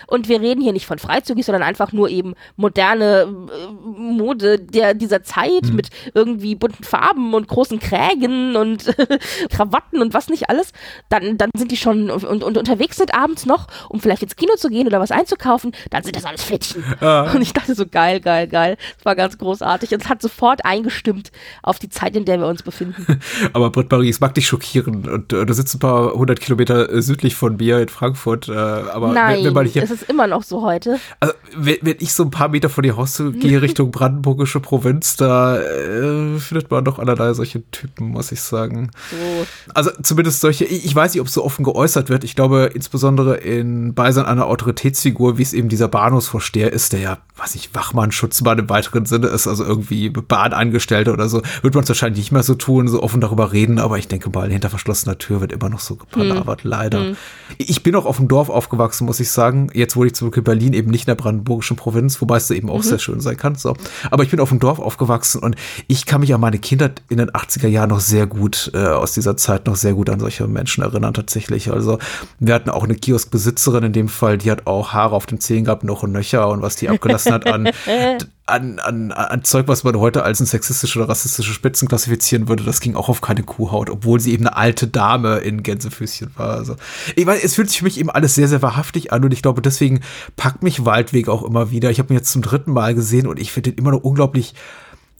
Speaker 4: und wir reden hier nicht von freizügig, sondern einfach nur eben moderne äh, Mode der, dieser Zeit mhm. mit irgendwie bunten Farben und großen Krägen und Krawatten und was nicht alles, dann, dann sind die schon und, und, und unterwegs sind abends noch, um vielleicht ins Kino zu gehen oder was einzukaufen, dann sind das alles Flittchen. Ah. Und ich dachte so, geil, geil, geil. Das war ganz großartig. Und es hat sofort eingestimmt auf die Zeit, in der wir uns befinden.
Speaker 1: Aber Britt Marie, es mag dich schockieren. Und äh, du sitzt ein paar hundert Kilometer äh, südlich von mir in Frankfurt. Äh, aber
Speaker 4: Nein, wenn, wenn hier, es ist immer noch so heute.
Speaker 1: Also, wenn, wenn ich so ein paar Meter von dir Haus gehe, Richtung brandenburgische Provinz, da äh, findet man doch allerlei solche Typen, muss ich sagen. So. Also zumindest solche, ich, ich weiß nicht, ob es so offen geäußert wird. Ich glaube, insbesondere in Beisein einer Autoritätsfigur, wie es eben dieser Bahnhofsvorsteher ist, der ja, weiß ich, Wachmann, Schutzmann im weiteren Sinne ist, also irgendwie Bahnangestellter oder so, wird man es wahrscheinlich nicht mehr so tun, so offen darüber reden, aber ich denke mal, hinter verschlossener Tür wird immer noch so gepalavert, hm. leider. Hm. Ich bin auch auf dem Dorf aufgewachsen, muss ich sagen. Jetzt wurde ich zurück in Berlin, eben nicht in der brandenburgischen Provinz, wobei es da eben auch mhm. sehr schön sein kann. So. Aber ich bin auf dem Dorf aufgewachsen und ich kann mich an meine Kindheit in den 80er Jahren noch sehr gut, äh, aus dieser Zeit noch sehr gut an solche Menschen erinnern, tatsächlich. Also wir hatten auch eine Kioskbesitzerin in dem Fall, die hat auch Haare auf den Zehen gehabt, noch und nöcher und was die abgelassen hat an, an, an, an Zeug, was man heute als ein sexistische oder rassistische Spitzen klassifizieren würde, das ging auch auf keine Kuhhaut, obwohl sie eben eine alte Dame in Gänsefüßchen war. Also, ich weiß, es fühlt sich für mich eben alles sehr, sehr wahrhaftig an und ich glaube, deswegen packt mich Waldweg auch immer wieder. Ich habe ihn jetzt zum dritten Mal gesehen und ich finde ihn immer noch unglaublich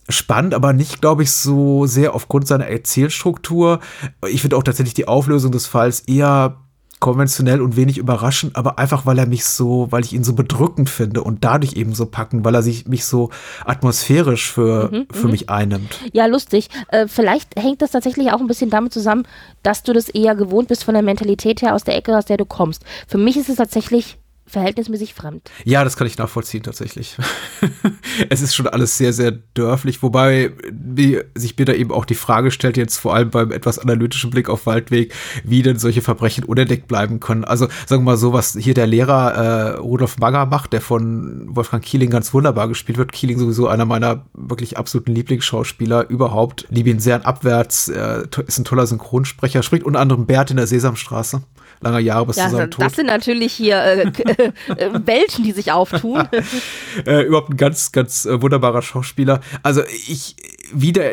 Speaker 1: spannend, aber nicht, glaube ich, so sehr aufgrund seiner Erzählstruktur. Ich finde auch tatsächlich die Auflösung des Falls eher konventionell und wenig überraschend, aber einfach, weil er mich so, weil ich ihn so bedrückend finde und dadurch eben so packen, weil er sich mich so atmosphärisch für, mhm, für mhm. mich einnimmt.
Speaker 4: Ja, lustig. Äh, vielleicht hängt das tatsächlich auch ein bisschen damit zusammen, dass du das eher gewohnt bist von der Mentalität her aus der Ecke, aus der du kommst. Für mich ist es tatsächlich verhältnismäßig fremd.
Speaker 1: Ja, das kann ich nachvollziehen tatsächlich. es ist schon alles sehr, sehr dörflich, wobei sich mir da eben auch die Frage stellt, jetzt vor allem beim etwas analytischen Blick auf Waldweg, wie denn solche Verbrechen unentdeckt bleiben können. Also sagen wir mal so, was hier der Lehrer äh, Rudolf Manger macht, der von Wolfgang Kieling ganz wunderbar gespielt wird. Kieling sowieso einer meiner wirklich absoluten Lieblingsschauspieler überhaupt. Liebe ihn sehr abwärts, äh, ist ein toller Synchronsprecher, spricht unter anderem Bert in der Sesamstraße langer Jahre bis ja, zu seinem
Speaker 4: Tod. Das sind natürlich hier äh, äh, Welten, die sich auftun.
Speaker 1: äh, überhaupt ein ganz, ganz äh, wunderbarer Schauspieler. Also ich wieder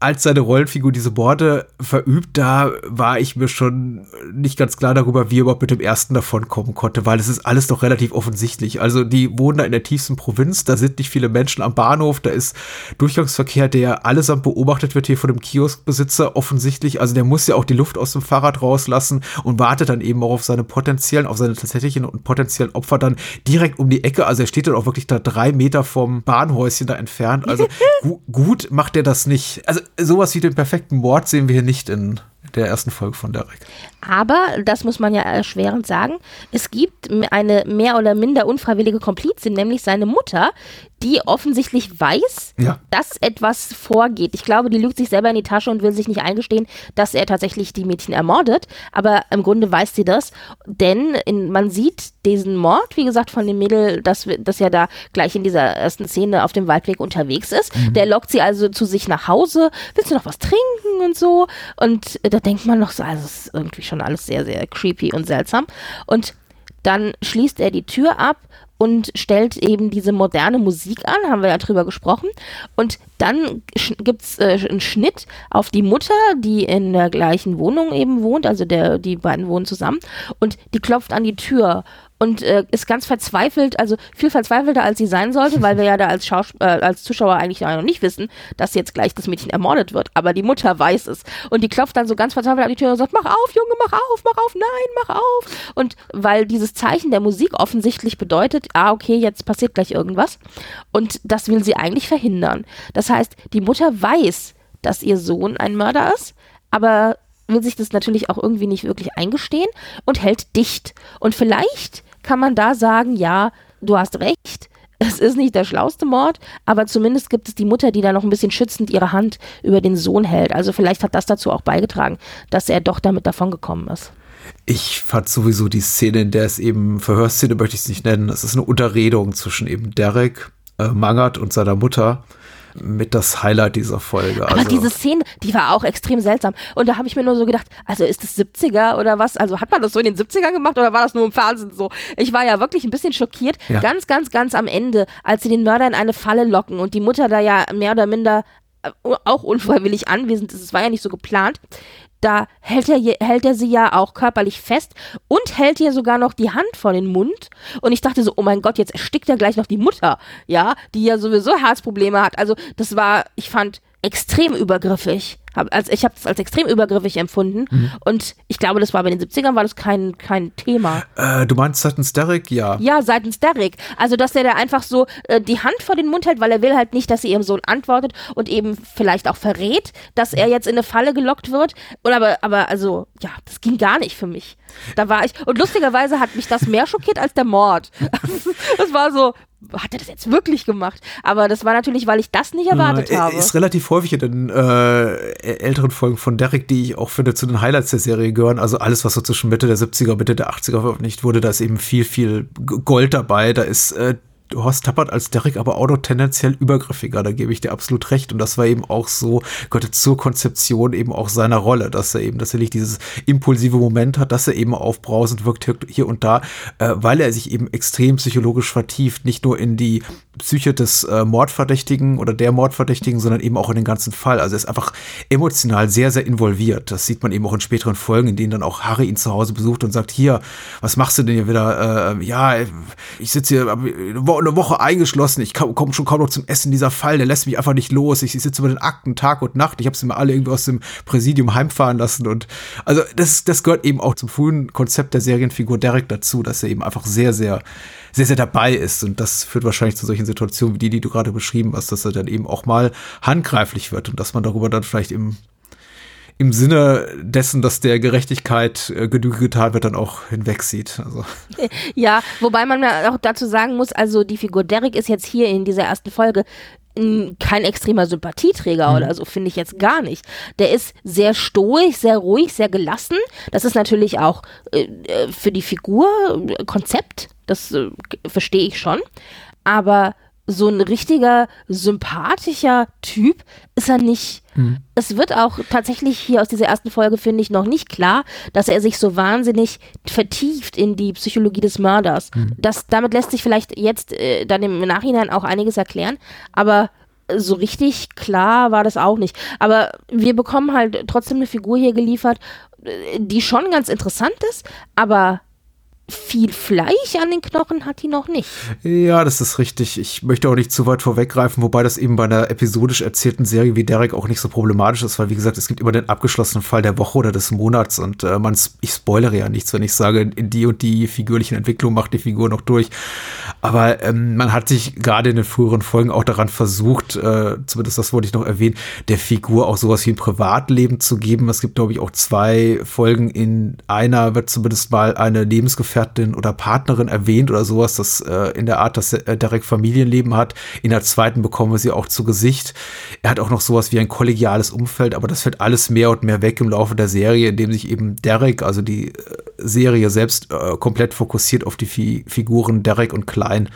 Speaker 1: als seine Rollenfigur diese Morde verübt, da war ich mir schon nicht ganz klar darüber, wie er überhaupt mit dem ersten davon kommen konnte, weil es ist alles doch relativ offensichtlich. Also die wohnen da in der tiefsten Provinz, da sind nicht viele Menschen am Bahnhof, da ist Durchgangsverkehr, der allesamt beobachtet wird hier von dem Kioskbesitzer offensichtlich. Also der muss ja auch die Luft aus dem Fahrrad rauslassen und wartet dann eben auch auf seine potenziellen, auf seine tatsächlichen und potenziellen Opfer dann direkt um die Ecke. Also er steht dann auch wirklich da drei Meter vom Bahnhäuschen da entfernt. Also gu gut macht er das nicht. Also sowas wie den perfekten Mord sehen wir hier nicht in der ersten Folge von Derek.
Speaker 4: Aber, das muss man ja erschwerend sagen, es gibt eine mehr oder minder unfreiwillige Komplizin, nämlich seine Mutter, die offensichtlich weiß,
Speaker 1: Ja.
Speaker 4: dass etwas vorgeht. Ich glaube, die lügt sich selber in die Tasche und will sich nicht eingestehen, dass er tatsächlich die Mädchen ermordet. Aber im Grunde weiß sie das, denn in, man sieht diesen Mord, wie gesagt, von dem Mädel, das, das ja da gleich in dieser ersten Szene auf dem Waldweg unterwegs ist. Der lockt sie also zu sich nach Hause. Willst du noch was trinken und so? Und da denkt man noch so, also es ist irgendwie schon alles sehr, sehr creepy und seltsam. Und dann schließt er die Tür ab und stellt eben diese moderne Musik an, haben wir ja drüber gesprochen. Und dann gibt es äh, einen Schnitt auf die Mutter, die in der gleichen Wohnung eben wohnt, also der, die beiden wohnen zusammen. Und die klopft an die Tür und äh, ist ganz verzweifelt, also viel verzweifelter als sie sein sollte, weil wir ja da als, Schaus äh, als Zuschauer eigentlich noch nicht wissen, dass jetzt gleich das Mädchen ermordet wird. Aber die Mutter weiß es. Und die klopft dann so ganz verzweifelt an die Tür und sagt, mach auf, Junge, mach auf, mach auf, nein, mach auf. Und weil dieses Zeichen der Musik offensichtlich bedeutet, ah, okay, jetzt passiert gleich irgendwas. Und das will sie eigentlich verhindern. Das heißt, die Mutter weiß, dass ihr Sohn ein Mörder ist, aber will sich das natürlich auch irgendwie nicht wirklich eingestehen und hält dicht. Und vielleicht kann man da sagen, ja, du hast recht, es ist nicht der schlauste Mord, aber zumindest gibt es die Mutter, die da noch ein bisschen schützend ihre Hand über den Sohn hält. Also vielleicht hat das dazu auch beigetragen, dass er doch damit davongekommen ist.
Speaker 1: Ich fand sowieso die Szene, in der es eben, Verhörszene möchte ich es nicht nennen, es ist eine Unterredung zwischen eben Derek, äh, Mangert und seiner Mutter mit das Highlight dieser Folge.
Speaker 4: Aber
Speaker 1: Also,
Speaker 4: diese Szene, die war auch extrem seltsam. Und da habe ich mir nur so gedacht, also ist das 70er oder was? Also hat man das so in den 70ern gemacht oder war das nur im Fernsehen so? Ich war ja wirklich ein bisschen schockiert.
Speaker 1: Ja.
Speaker 4: Ganz, ganz, ganz am Ende, als sie den Mörder in eine Falle locken und die Mutter da ja mehr oder minder äh, auch unfreiwillig anwesend ist, es war ja nicht so geplant, da hält er, hält er sie ja auch körperlich fest und hält ihr sogar noch die Hand vor den Mund. Und ich dachte so, oh mein Gott, jetzt erstickt er gleich noch die Mutter, ja, die ja sowieso Herzprobleme hat. Also das war, ich fand, extrem übergriffig. Hab, also ich habe es als extrem übergriffig empfunden. Und ich glaube, das war bei den 70ern war das kein, kein Thema.
Speaker 1: äh, du meinst seitens Derek? Ja.
Speaker 4: Ja, seitens Derek. Also, dass der da einfach so äh, die Hand vor den Mund hält, weil er will halt nicht, dass sie ihrem Sohn antwortet und eben vielleicht auch verrät, dass er jetzt in eine Falle gelockt wird. Und aber, aber also, ja, das ging gar nicht für mich. Da war ich, und lustigerweise hat mich das mehr schockiert als der Mord. das war so, hat er das jetzt wirklich gemacht? Aber das war natürlich, weil ich das nicht erwartet
Speaker 1: Äh,
Speaker 4: habe.
Speaker 1: Ist relativ häufig in den äh, älteren Folgen von Derek, die ich auch finde, zu den Highlights der Serie gehören. Also alles, was so zwischen Mitte der 70er, Mitte der 80er veröffentlicht wurde, da ist eben viel, viel Gold dabei. Da ist äh, Horst Tappert als Derek aber auch noch tendenziell übergriffiger, da gebe ich dir absolut recht. Und das war eben auch so, gehörte zur Konzeption eben auch seiner Rolle, dass er eben tatsächlich dieses impulsive Moment hat, dass er eben aufbrausend wirkt hier- und da, äh, weil er sich eben extrem psychologisch vertieft, nicht nur in die Psyche des äh, Mordverdächtigen oder der Mordverdächtigen, sondern eben auch in den ganzen Fall. Also er ist einfach emotional sehr, sehr involviert. Das sieht man eben auch in späteren Folgen, in denen dann auch Harry ihn zu Hause besucht und sagt, hier, was machst du denn hier wieder? Äh, ja, ich sitze hier eine Wo- eine Woche eingeschlossen, ich komme komm schon kaum noch zum Essen, dieser Fall, der lässt mich einfach nicht los. Ich, ich sitze über den Akten Tag und Nacht. Ich habe sie mir alle irgendwie aus dem Präsidium heimfahren lassen. Und also das, das gehört eben auch zum frühen Konzept der Serienfigur Derek dazu, dass er eben einfach sehr, sehr, sehr, sehr dabei ist. Und das führt wahrscheinlich zu solchen Situationen wie die, die du gerade beschrieben hast, dass er dann eben auch mal handgreiflich wird und dass man darüber dann vielleicht im im Sinne dessen, dass der Gerechtigkeit äh, Genüge getan wird, dann auch hinwegsieht. Also,
Speaker 4: Ja, wobei man ja auch dazu sagen muss, also die Figur Derek ist jetzt hier in dieser ersten Folge kein extremer Sympathieträger oder so, finde ich jetzt gar nicht. Der ist sehr stoisch, sehr ruhig, sehr gelassen. Das ist natürlich auch äh, äh, für die Figur äh, Konzept, das äh, verstehe ich schon. Aber so ein richtiger, sympathischer Typ ist er nicht. Es wird auch tatsächlich hier aus dieser ersten Folge, finde ich, noch nicht klar, dass er sich so wahnsinnig vertieft in die Psychologie des Mörders. Das, damit lässt sich vielleicht jetzt äh, dann im Nachhinein auch einiges erklären, aber so richtig klar war das auch nicht. Aber wir bekommen halt trotzdem eine Figur hier geliefert, äh, die schon ganz interessant ist, aber viel Fleisch an den Knochen hat die noch nicht.
Speaker 1: Ja, das ist richtig. Ich möchte auch nicht zu weit vorweggreifen, wobei das eben bei einer episodisch erzählten Serie wie Derek auch nicht so problematisch ist, weil wie gesagt, es gibt immer den abgeschlossenen Fall der Woche oder des Monats und äh, man, ich spoilere ja nichts, wenn ich sage, in die und die figürlichen Entwicklung macht die Figur noch durch. Aber ähm, man hat sich gerade in den früheren Folgen auch daran versucht, äh, zumindest das wollte ich noch erwähnen, der Figur auch sowas wie ein Privatleben zu geben. Es gibt, glaube ich, auch zwei Folgen. In einer wird zumindest mal eine Lebensgefährtin Lebensgefährtin oder Partnerin erwähnt oder sowas, das äh, in der Art, dass er direkt Familienleben hat. In der zweiten bekommen wir sie auch zu Gesicht. Er hat auch noch sowas wie ein kollegiales Umfeld, aber das fällt alles mehr und mehr weg im Laufe der Serie, indem sich eben Derek, also die äh, Serie selbst, äh, komplett fokussiert auf die Fi Figuren Derek und Klein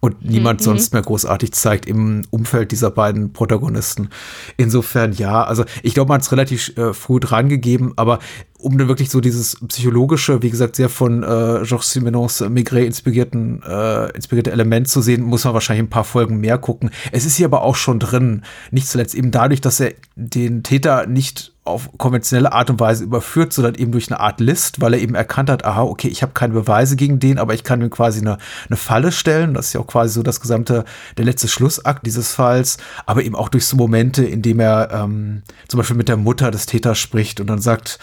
Speaker 1: und niemand mhm. sonst mehr großartig zeigt im Umfeld dieser beiden Protagonisten. Insofern ja, also ich glaube, man hat es relativ äh, früh dran gegeben, aber um dann wirklich so dieses psychologische, wie gesagt, sehr von äh, Georges Simenons Maigret inspirierten, äh, inspirierte Element zu sehen, muss man wahrscheinlich ein paar Folgen mehr gucken. Es ist hier aber auch schon drin. Nicht zuletzt eben dadurch, dass er den Täter nicht auf konventionelle Art und Weise überführt, sondern eben durch eine Art List, weil er eben erkannt hat, aha, okay, ich habe keine Beweise gegen den, aber ich kann ihm quasi eine, eine Falle stellen. Das ist ja auch quasi so das gesamte, der letzte Schlussakt dieses Falls, aber eben auch durch so Momente, in dem er ähm, zum Beispiel mit der Mutter des Täters spricht und dann sagt,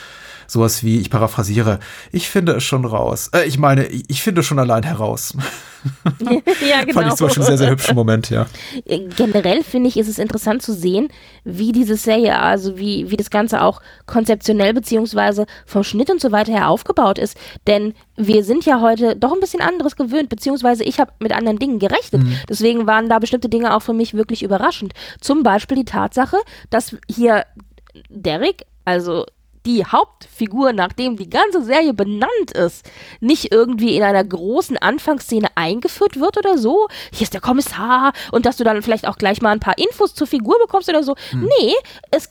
Speaker 1: sowas wie, ich paraphrasiere, ich finde es schon raus. Äh, ich meine, ich finde schon allein heraus. ja, genau. Fand ich zum Beispiel einen sehr, sehr hübschen Moment, ja.
Speaker 4: Generell finde ich, ist es interessant zu sehen, wie diese Serie, also wie, wie das Ganze auch konzeptionell beziehungsweise vom Schnitt und so weiter her aufgebaut ist. Denn wir sind ja heute doch ein bisschen anderes gewöhnt, beziehungsweise ich habe mit anderen Dingen gerechnet. Mhm. Deswegen waren da bestimmte Dinge auch für mich wirklich überraschend. Zum Beispiel die Tatsache, dass hier Derek, also die Hauptfigur, nachdem die ganze Serie benannt ist, nicht irgendwie in einer großen Anfangsszene eingeführt wird oder so. Hier ist der Kommissar und dass du dann vielleicht auch gleich mal ein paar Infos zur Figur bekommst oder so. Hm. Nee, es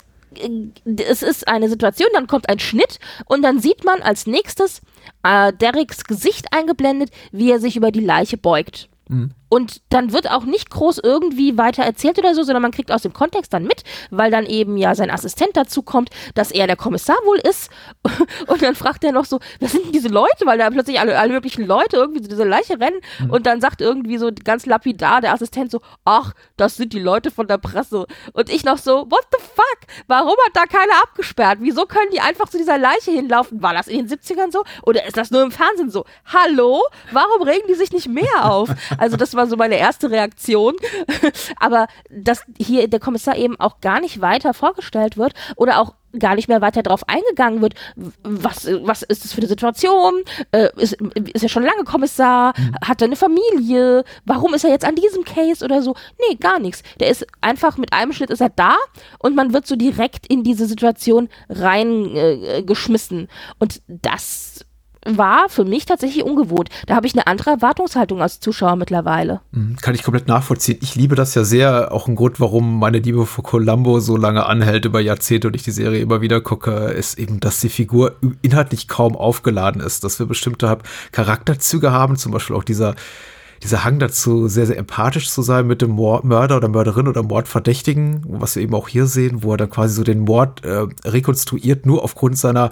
Speaker 4: es ist eine Situation, dann kommt ein Schnitt und dann sieht man als nächstes äh, Dereks Gesicht eingeblendet, wie er sich über die Leiche beugt. Mhm. Und dann wird auch nicht groß irgendwie weiter erzählt oder so, sondern man kriegt aus dem Kontext dann mit, weil dann eben ja sein Assistent dazu kommt, dass er der Kommissar wohl ist. Und dann fragt er noch so, wer sind denn diese Leute? Weil da plötzlich alle, alle möglichen Leute irgendwie so diese Leiche rennen. Mhm. Und dann sagt irgendwie so ganz lapidar der Assistent so, ach, das sind die Leute von der Presse. Und ich noch so, what the fuck? Warum hat da keiner abgesperrt? Wieso können die einfach zu dieser Leiche hinlaufen? War das in den 70ern so? Oder ist das nur im Fernsehen so? Hallo? Warum regen die sich nicht mehr auf? Also das war war so meine erste Reaktion. Aber dass hier der Kommissar eben auch gar nicht weiter vorgestellt wird oder auch gar nicht mehr weiter darauf eingegangen wird, was, was ist das für eine Situation? Äh, ist, ist er schon lange Kommissar? Mhm. Hat er eine Familie? Warum ist er jetzt an diesem Case oder so? Nee, gar nichts. Der ist einfach mit einem Schnitt ist er da und man wird so direkt in diese Situation reingeschmissen. Äh, und das war für mich tatsächlich ungewohnt. Da habe ich eine andere Erwartungshaltung als Zuschauer mittlerweile.
Speaker 1: Mhm, kann ich komplett nachvollziehen. Ich liebe das ja sehr. Auch ein Grund, warum meine Liebe für Columbo so lange anhält über Jahrzehnte und ich die Serie immer wieder gucke, ist eben, dass die Figur inhaltlich kaum aufgeladen ist. Dass wir bestimmte Charakterzüge haben, zum Beispiel auch dieser dieser Hang dazu, sehr, sehr empathisch zu sein mit dem Mörder oder Mörderin oder Mordverdächtigen, was wir eben auch hier sehen, wo er dann quasi so den Mord äh, rekonstruiert, nur aufgrund seiner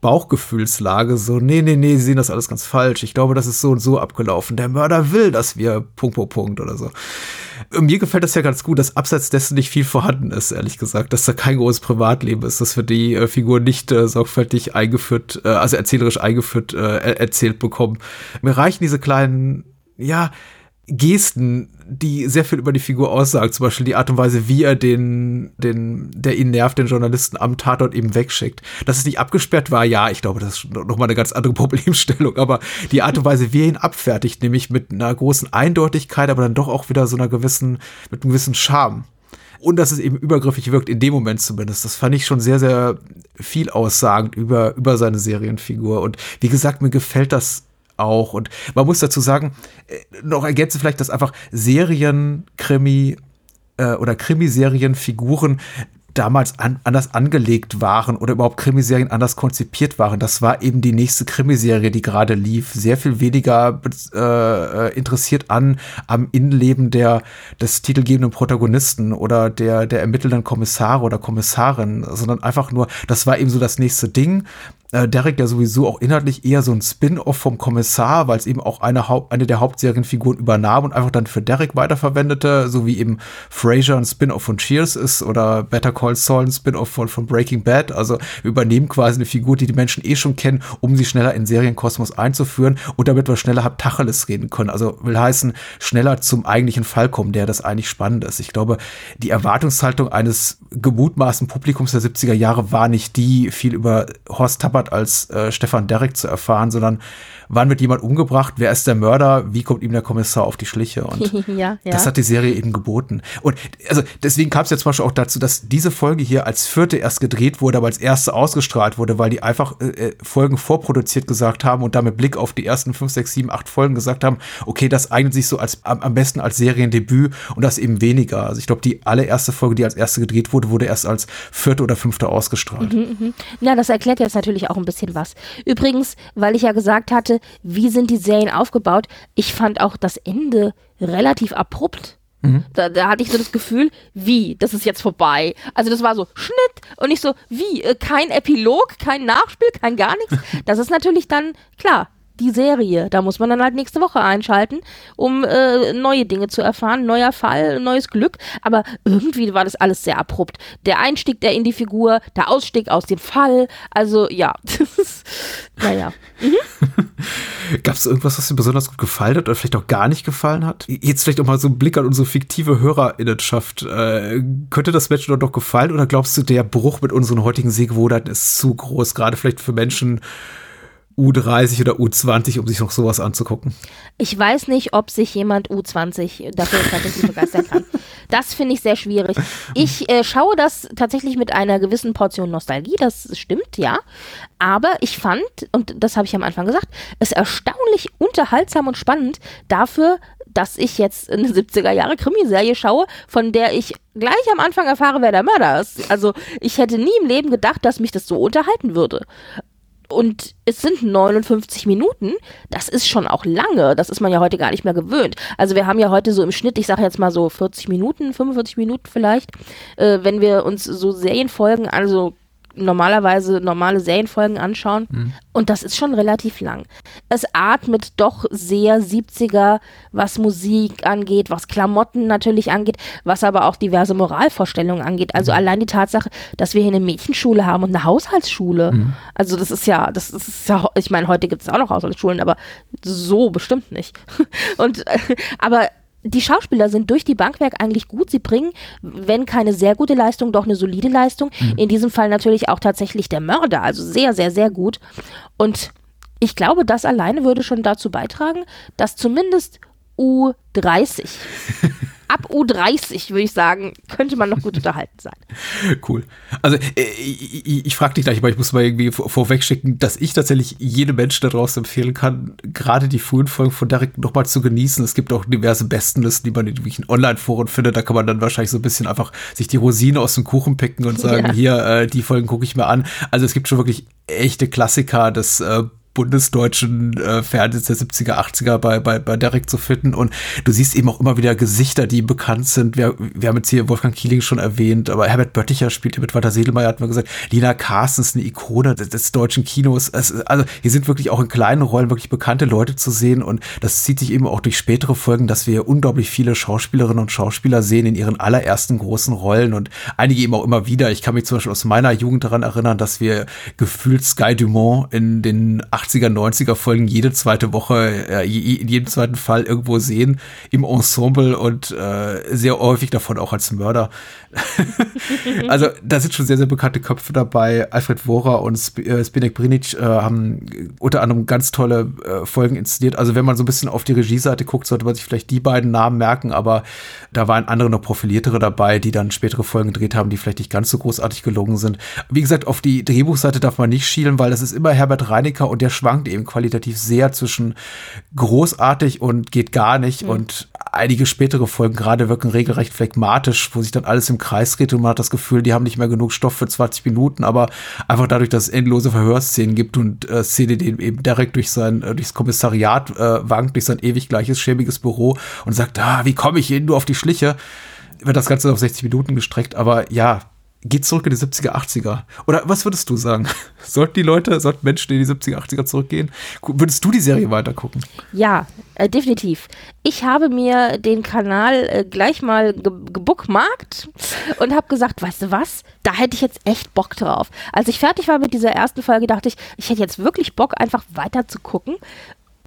Speaker 1: Bauchgefühlslage so, nee, nee, nee, sie sehen das alles ganz falsch. Ich glaube, das ist so und so abgelaufen. Der Mörder will, dass wir Punkt, Punkt, Punkt oder so. Mir gefällt das ja ganz gut, dass abseits dessen nicht viel vorhanden ist, ehrlich gesagt, dass da kein großes Privatleben ist, dass wir die äh, Figur nicht äh, sorgfältig eingeführt, äh, also erzählerisch eingeführt, äh, erzählt bekommen. Mir reichen diese kleinen, ja, Gesten, die sehr viel über die Figur aussagen. Zum Beispiel die Art und Weise, wie er den, den, der ihn nervt, den Journalisten am Tatort eben wegschickt. Dass es nicht abgesperrt war, ja, ich glaube, das ist nochmal eine ganz andere Problemstellung. Aber die Art und Weise, wie er ihn abfertigt, nämlich mit einer großen Eindeutigkeit, aber dann doch auch wieder so einer gewissen, mit einem gewissen Charme. Und dass es eben übergriffig wirkt, in dem Moment zumindest. Das fand ich schon sehr, sehr viel aussagend über, über seine Serienfigur. Und wie gesagt, mir gefällt das auch. Und man muss dazu sagen, äh, noch ergänzen vielleicht, dass einfach Serienkrimi äh, oder Krimiserienfiguren damals an, anders angelegt waren oder überhaupt Krimiserien anders konzipiert waren. Das war eben die nächste Krimiserie, die gerade lief. Sehr viel weniger äh, interessiert an am Innenleben der des titelgebenden Protagonisten oder der der ermittelnden Kommissare oder Kommissarin, sondern einfach nur, das war eben so das nächste Ding äh, Derek ja sowieso auch inhaltlich eher so ein Spin-off vom Kommissar, weil es eben auch eine, eine der Hauptserienfiguren übernahm und einfach dann für Derek weiterverwendete, so wie eben Frasier ein Spin-off von Cheers ist oder Better Call Saul ein Spin-off von, von Breaking Bad. Also übernehmen quasi eine Figur, die die Menschen eh schon kennen, um sie schneller in Serienkosmos einzuführen und damit wir schneller Tacheles reden können. Also will heißen, schneller zum eigentlichen Fall kommen, der das eigentlich spannend ist. Ich glaube, die Erwartungshaltung eines gemutmaßen Publikums der 70er Jahre war nicht die, viel über Horst Tappert Stuttgart als äh, Stefan Derrick zu erfahren, sondern wann wird jemand umgebracht, wer ist der Mörder, wie kommt ihm der Kommissar auf die Schliche und ja, ja. das hat die Serie eben geboten. Und also deswegen kam es ja zum Beispiel auch dazu, dass diese Folge hier als vierte erst gedreht wurde, aber als erste ausgestrahlt wurde, weil die einfach äh, äh Folgen vorproduziert gesagt haben und damit Blick auf die ersten fünf, sechs, sieben, acht Folgen gesagt haben, okay, das eignet sich so als am, am besten als Seriendebüt und das eben weniger. Also ich glaube, die allererste Folge, die als erste gedreht wurde, wurde erst als vierte oder fünfte ausgestrahlt.
Speaker 4: Mhm, mh. Ja, das erklärt jetzt natürlich auch ein bisschen was. Übrigens, weil ich ja gesagt hatte, wie sind die Serien aufgebaut? Ich fand auch das Ende relativ abrupt. Mhm. Da, da, hatte ich so das Gefühl, wie, das ist jetzt vorbei. Also das war so Schnitt und ich so, wie, äh, kein Epilog, kein Nachspiel, kein gar nichts. Das ist natürlich dann, klar, die Serie. Da muss man dann halt nächste Woche einschalten, um äh, neue Dinge zu erfahren, neuer Fall, neues Glück. Aber irgendwie war das alles sehr abrupt. Der Einstieg der in die Figur, der Ausstieg aus dem Fall. Also ja, naja. Mhm.
Speaker 1: Gab es irgendwas, was dir besonders gut gefallen hat oder vielleicht auch gar nicht gefallen hat? Jetzt vielleicht auch mal so ein Blick an unsere fiktive Hörerinnenschaft. Äh, könnte das Match doch gefallen oder glaubst du, der Bruch mit unseren heutigen Sehgewohnheiten ist zu groß, gerade vielleicht für Menschen, U30 oder U20, um sich noch sowas anzugucken.
Speaker 4: Ich weiß nicht, ob sich jemand U20 dafür tatsächlich begeistern kann. Das finde ich sehr schwierig. Ich äh, schaue das tatsächlich mit einer gewissen Portion Nostalgie, das stimmt, ja. Aber ich fand, und das habe ich am Anfang gesagt, es erstaunlich unterhaltsam und spannend dafür, dass ich jetzt eine 70er Jahre Krimiserie schaue, von der ich gleich am Anfang erfahre, wer der Mörder ist. Also ich hätte nie im Leben gedacht, dass mich das so unterhalten würde. Und es sind 59 Minuten. Das ist schon auch lange. Das ist man ja heute gar nicht mehr gewöhnt. Also wir haben ja heute so im Schnitt, ich sage jetzt mal so 40 Minuten, 45 Minuten vielleicht, äh, wenn wir uns so Serienfolgen, also normalerweise normale Serienfolgen anschauen. Mhm. Und das ist schon relativ lang. Es atmet doch sehr 70er, was Musik angeht, was Klamotten natürlich angeht, was aber auch diverse Moralvorstellungen angeht. Also mhm. allein die Tatsache, dass wir hier eine Mädchenschule haben und eine Haushaltsschule. Mhm. Also das ist ja, das ist ja, ich meine, heute gibt es auch noch Haushaltsschulen, aber so bestimmt nicht. und äh, aber die Schauspieler sind durch die Bankwerk eigentlich gut. Sie bringen, wenn keine sehr gute Leistung, doch eine solide Leistung. Mhm. In diesem Fall natürlich auch tatsächlich der Mörder, also sehr, sehr, sehr gut. Und ich glaube, das alleine würde schon dazu beitragen, dass zumindest U30 ab U30, würde ich sagen, könnte man noch gut unterhalten sein.
Speaker 1: Cool. Also äh, ich, ich, ich frage dich gleich, aber ich muss mal irgendwie vorweg schicken, dass ich tatsächlich jedem Menschen daraus empfehlen kann, gerade die frühen Folgen von Derek nochmal zu genießen. Es gibt auch diverse Bestenlisten, die man in irgendwelchen Online-Foren findet. Da kann man dann wahrscheinlich so ein bisschen einfach sich die Rosine aus dem Kuchen picken und sagen, ja. hier, äh, die Folgen gucke ich mir an. Also es gibt schon wirklich echte Klassiker des äh, bundesdeutschen äh, Fernsehens der 70er, 80er bei, bei, bei Derek zu finden. Und du siehst eben auch immer wieder Gesichter, die bekannt sind. Wir, wir haben jetzt hier Wolfgang Kieling schon erwähnt, aber Herbert Bötticher spielt hier mit Walter Sedelmeier, hat man gesagt. Lina Carstens, eine Ikone des, des deutschen Kinos. Es, also hier sind wirklich auch in kleinen Rollen wirklich bekannte Leute zu sehen. Und das zieht sich eben auch durch spätere Folgen, dass wir unglaublich viele Schauspielerinnen und Schauspieler sehen in ihren allerersten großen Rollen und einige eben auch immer wieder. Ich kann mich zum Beispiel aus meiner Jugend daran erinnern, dass wir gefühlt Sky Dumont in den 80er, 90er Folgen jede zweite Woche, äh, in jedem zweiten Fall irgendwo sehen im Ensemble und äh, sehr häufig davon auch als Mörder. also da sind schon sehr, sehr bekannte Köpfe dabei. Alfred Wora und Sp äh, Spinek Brinic äh, haben unter anderem ganz tolle äh, Folgen inszeniert. Also wenn man so ein bisschen auf die Regieseite guckt, sollte man sich vielleicht die beiden Namen merken, aber da waren andere noch profiliertere dabei, die dann spätere Folgen gedreht haben, die vielleicht nicht ganz so großartig gelungen sind. Wie gesagt, auf die Drehbuchseite darf man nicht schielen, weil das ist immer Herbert Reinecker und der der schwankt eben qualitativ sehr zwischen großartig und geht gar nicht. Mhm. Und einige spätere Folgen gerade wirken regelrecht phlegmatisch, wo sich dann alles im Kreis dreht und man hat das Gefühl, die haben nicht mehr genug Stoff für 20 Minuten, aber einfach dadurch, dass es endlose Verhörszenen gibt und äh, Szene, die eben direkt durch sein, äh, durchs Kommissariat äh, wankt, durch sein ewig gleiches, schäbiges Büro und sagt, ah, wie komme ich Ihnen nur auf die Schliche? Wird das Ganze auf 60 Minuten gestreckt, aber ja, geht zurück in die 70er, 80er. Oder was würdest du sagen? Sollten die Leute, sollten Menschen in die 70er, 80er zurückgehen? Würdest du die Serie weitergucken?
Speaker 4: Ja, äh, definitiv. Ich habe mir den Kanal äh, gleich mal ge gebookmarkt und habe gesagt, weißt du was? Da hätte ich jetzt echt Bock drauf. Als ich fertig war mit dieser ersten Folge, dachte ich, ich hätte jetzt wirklich Bock, einfach weiter zu gucken.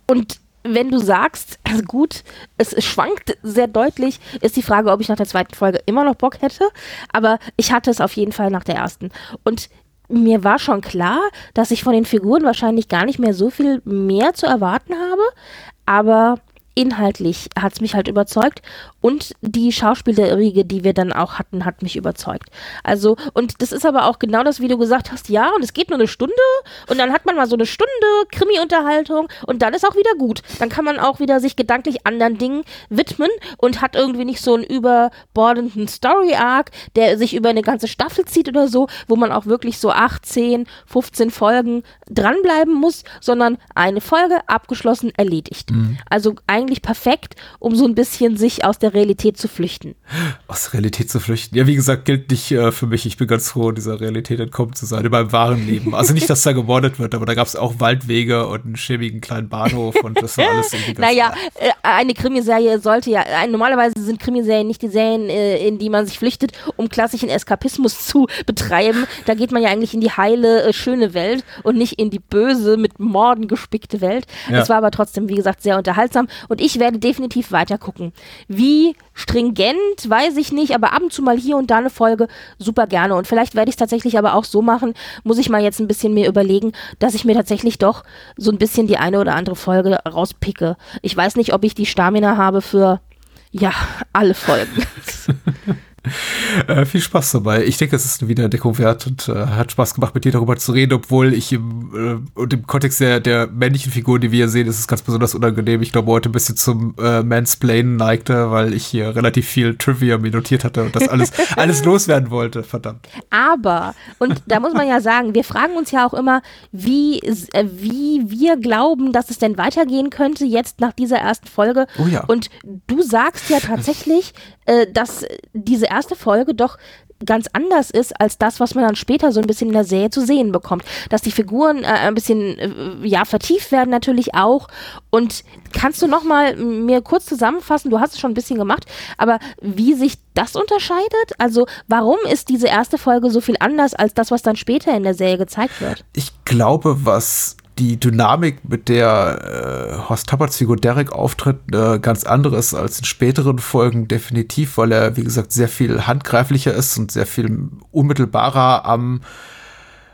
Speaker 4: Und wenn du sagst, also gut, es, schwankt sehr deutlich, ist die Frage, ob ich nach der zweiten Folge immer noch Bock hätte. Aber ich hatte es auf jeden Fall nach der ersten. Und mir war schon klar, dass ich von den Figuren wahrscheinlich gar nicht mehr so viel mehr zu erwarten habe. Aber inhaltlich hat es mich halt überzeugt und die Schauspielerriege, die wir dann auch hatten, hat mich überzeugt. Also, und das ist aber auch genau das, wie du gesagt hast, ja, und es geht nur eine Stunde und dann hat man mal so eine Stunde Krimi-Unterhaltung und dann ist auch wieder gut. Dann kann man auch wieder sich gedanklich anderen Dingen widmen und hat irgendwie nicht so einen überbordenden Story-Arc, der sich über eine ganze Staffel zieht oder so, wo man auch wirklich so 18, 15 Folgen dranbleiben muss, sondern eine Folge abgeschlossen, erledigt. Mhm. Also eigentlich perfekt, um so ein bisschen sich aus der Realität zu flüchten.
Speaker 1: Aus der Realität zu flüchten. Ja, wie gesagt, gilt nicht äh, für mich. Ich bin ganz froh, dieser Realität entkommen zu sein, in meinem wahren Leben. Also nicht, dass da gemordet wird, aber da gab es auch Waldwege und einen schäbigen kleinen Bahnhof und das war alles irgendwie
Speaker 4: ganz Naja, äh, eine Krimiserie sollte ja, äh, normalerweise sind Krimiserien nicht die Serien, äh, in die man sich flüchtet, um klassischen Eskapismus zu betreiben. Da geht man ja eigentlich in die heile, äh, schöne Welt und nicht in die böse, mit Morden gespickte Welt. Es ja. war aber trotzdem, wie gesagt, sehr unterhaltsam und ich werde definitiv weiter gucken. Wie stringent, weiß ich nicht, aber ab und zu mal hier und da eine Folge super gerne. Und vielleicht werde ich es tatsächlich aber auch so machen, muss ich mal jetzt ein bisschen mir überlegen, dass ich mir tatsächlich doch so ein bisschen die eine oder andere Folge rauspicke. Ich weiß nicht, ob ich die Stamina habe für, ja, alle Folgen.
Speaker 1: Äh, viel Spaß dabei. Ich denke, es ist eine Wiederentdeckung wert und äh, hat Spaß gemacht, mit dir darüber zu reden, obwohl ich im, äh, und im Kontext der, der männlichen Figuren, die wir hier sehen, ist es ganz besonders unangenehm. Ich glaube, heute ein bisschen zum äh, Mansplainen neigte, weil ich hier relativ viel Trivia mir notiert hatte und das alles, alles loswerden wollte. Verdammt.
Speaker 4: Aber, und da muss man ja sagen, wir fragen uns ja auch immer, wie, äh, wie wir glauben, dass es denn weitergehen könnte jetzt nach dieser ersten Folge.
Speaker 1: Oh ja.
Speaker 4: Und du sagst ja tatsächlich, äh, dass diese erste Folge doch ganz anders ist als das, was man dann später so ein bisschen in der Serie zu sehen bekommt. Dass die Figuren äh, ein bisschen äh, ja vertieft werden natürlich auch. Und kannst du noch mal mir kurz zusammenfassen? Du hast es schon ein bisschen gemacht, aber wie sich das unterscheidet? Also warum ist diese erste Folge so viel anders als das, was dann später in der Serie gezeigt wird?
Speaker 1: Ich glaube, was die Dynamik, mit der äh, Horst Tapperts Figur Derek auftritt, äh, ganz andere als in späteren Folgen definitiv, weil er, wie gesagt, sehr viel handgreiflicher ist und sehr viel unmittelbarer am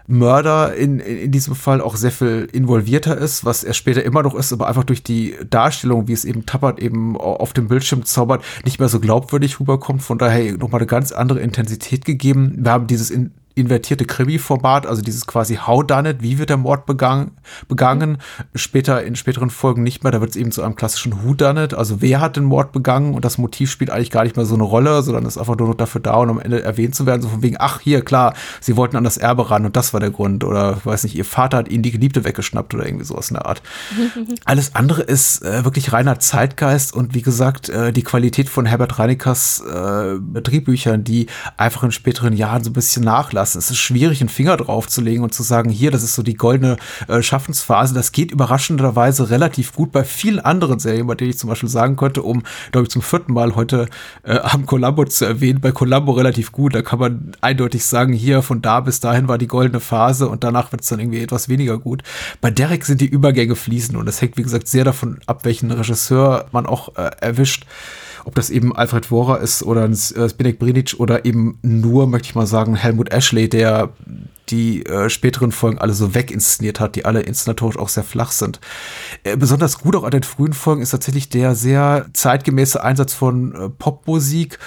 Speaker 1: Mörder in, in, in diesem Fall auch sehr viel involvierter ist, was er später immer noch ist, aber einfach durch die Darstellung, wie es eben Tappert eben auf dem Bildschirm zaubert, nicht mehr so glaubwürdig rüberkommt. Von daher nochmal eine ganz andere Intensität gegeben. Wir haben dieses in, invertierte Krimi-Format, also dieses quasi How Done It, wie wird der Mord begangen, begangen. Später in späteren Folgen nicht mehr, da wird es eben zu einem klassischen Who Done It, also wer hat den Mord begangen und das Motiv spielt eigentlich gar nicht mehr so eine Rolle, sondern ist einfach nur noch dafür da, um am Ende erwähnt zu werden, so von wegen, ach hier, klar, sie wollten an das Erbe ran und das war der Grund oder weiß nicht, ihr Vater hat ihnen die Geliebte weggeschnappt oder irgendwie sowas in der Art. Alles andere ist äh, wirklich reiner Zeitgeist und wie gesagt, äh, die Qualität von Herbert Reinekers äh, Drehbüchern, die einfach in späteren Jahren so ein bisschen nachlassen lassen. Es ist schwierig, einen Finger drauf zu legen und zu sagen, hier, das ist so die goldene äh, Schaffensphase. Das geht überraschenderweise relativ gut bei vielen anderen Serien, bei denen ich zum Beispiel sagen könnte, um, glaube ich, zum vierten Mal heute äh, am Columbo zu erwähnen, bei Columbo relativ gut. Da kann man eindeutig sagen, hier, von da bis dahin war die goldene Phase und danach wird es dann irgendwie etwas weniger gut. Bei Derek sind die Übergänge fließen und es hängt, wie gesagt, sehr davon ab, welchen Regisseur man auch äh, erwischt ob das eben Alfred Wora ist oder ein äh, Zbigniew Brinic oder eben nur, möchte ich mal sagen, Helmut Ashley, der die äh, späteren Folgen alle so weginszeniert hat, die alle inszenatorisch auch sehr flach sind. Äh, besonders gut auch an den frühen Folgen ist tatsächlich der sehr zeitgemäße Einsatz von äh, Popmusik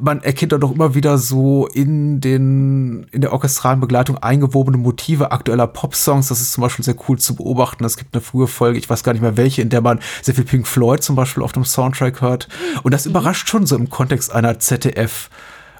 Speaker 1: man erkennt da doch immer wieder so in den, in der orchestralen Begleitung eingewobene Motive aktueller Popsongs. Das ist zum Beispiel sehr cool zu beobachten. Es gibt eine frühe Folge, ich weiß gar nicht mehr welche, in der man sehr viel Pink Floyd zum Beispiel auf dem Soundtrack hört. Und das überrascht schon so im Kontext einer ZDF,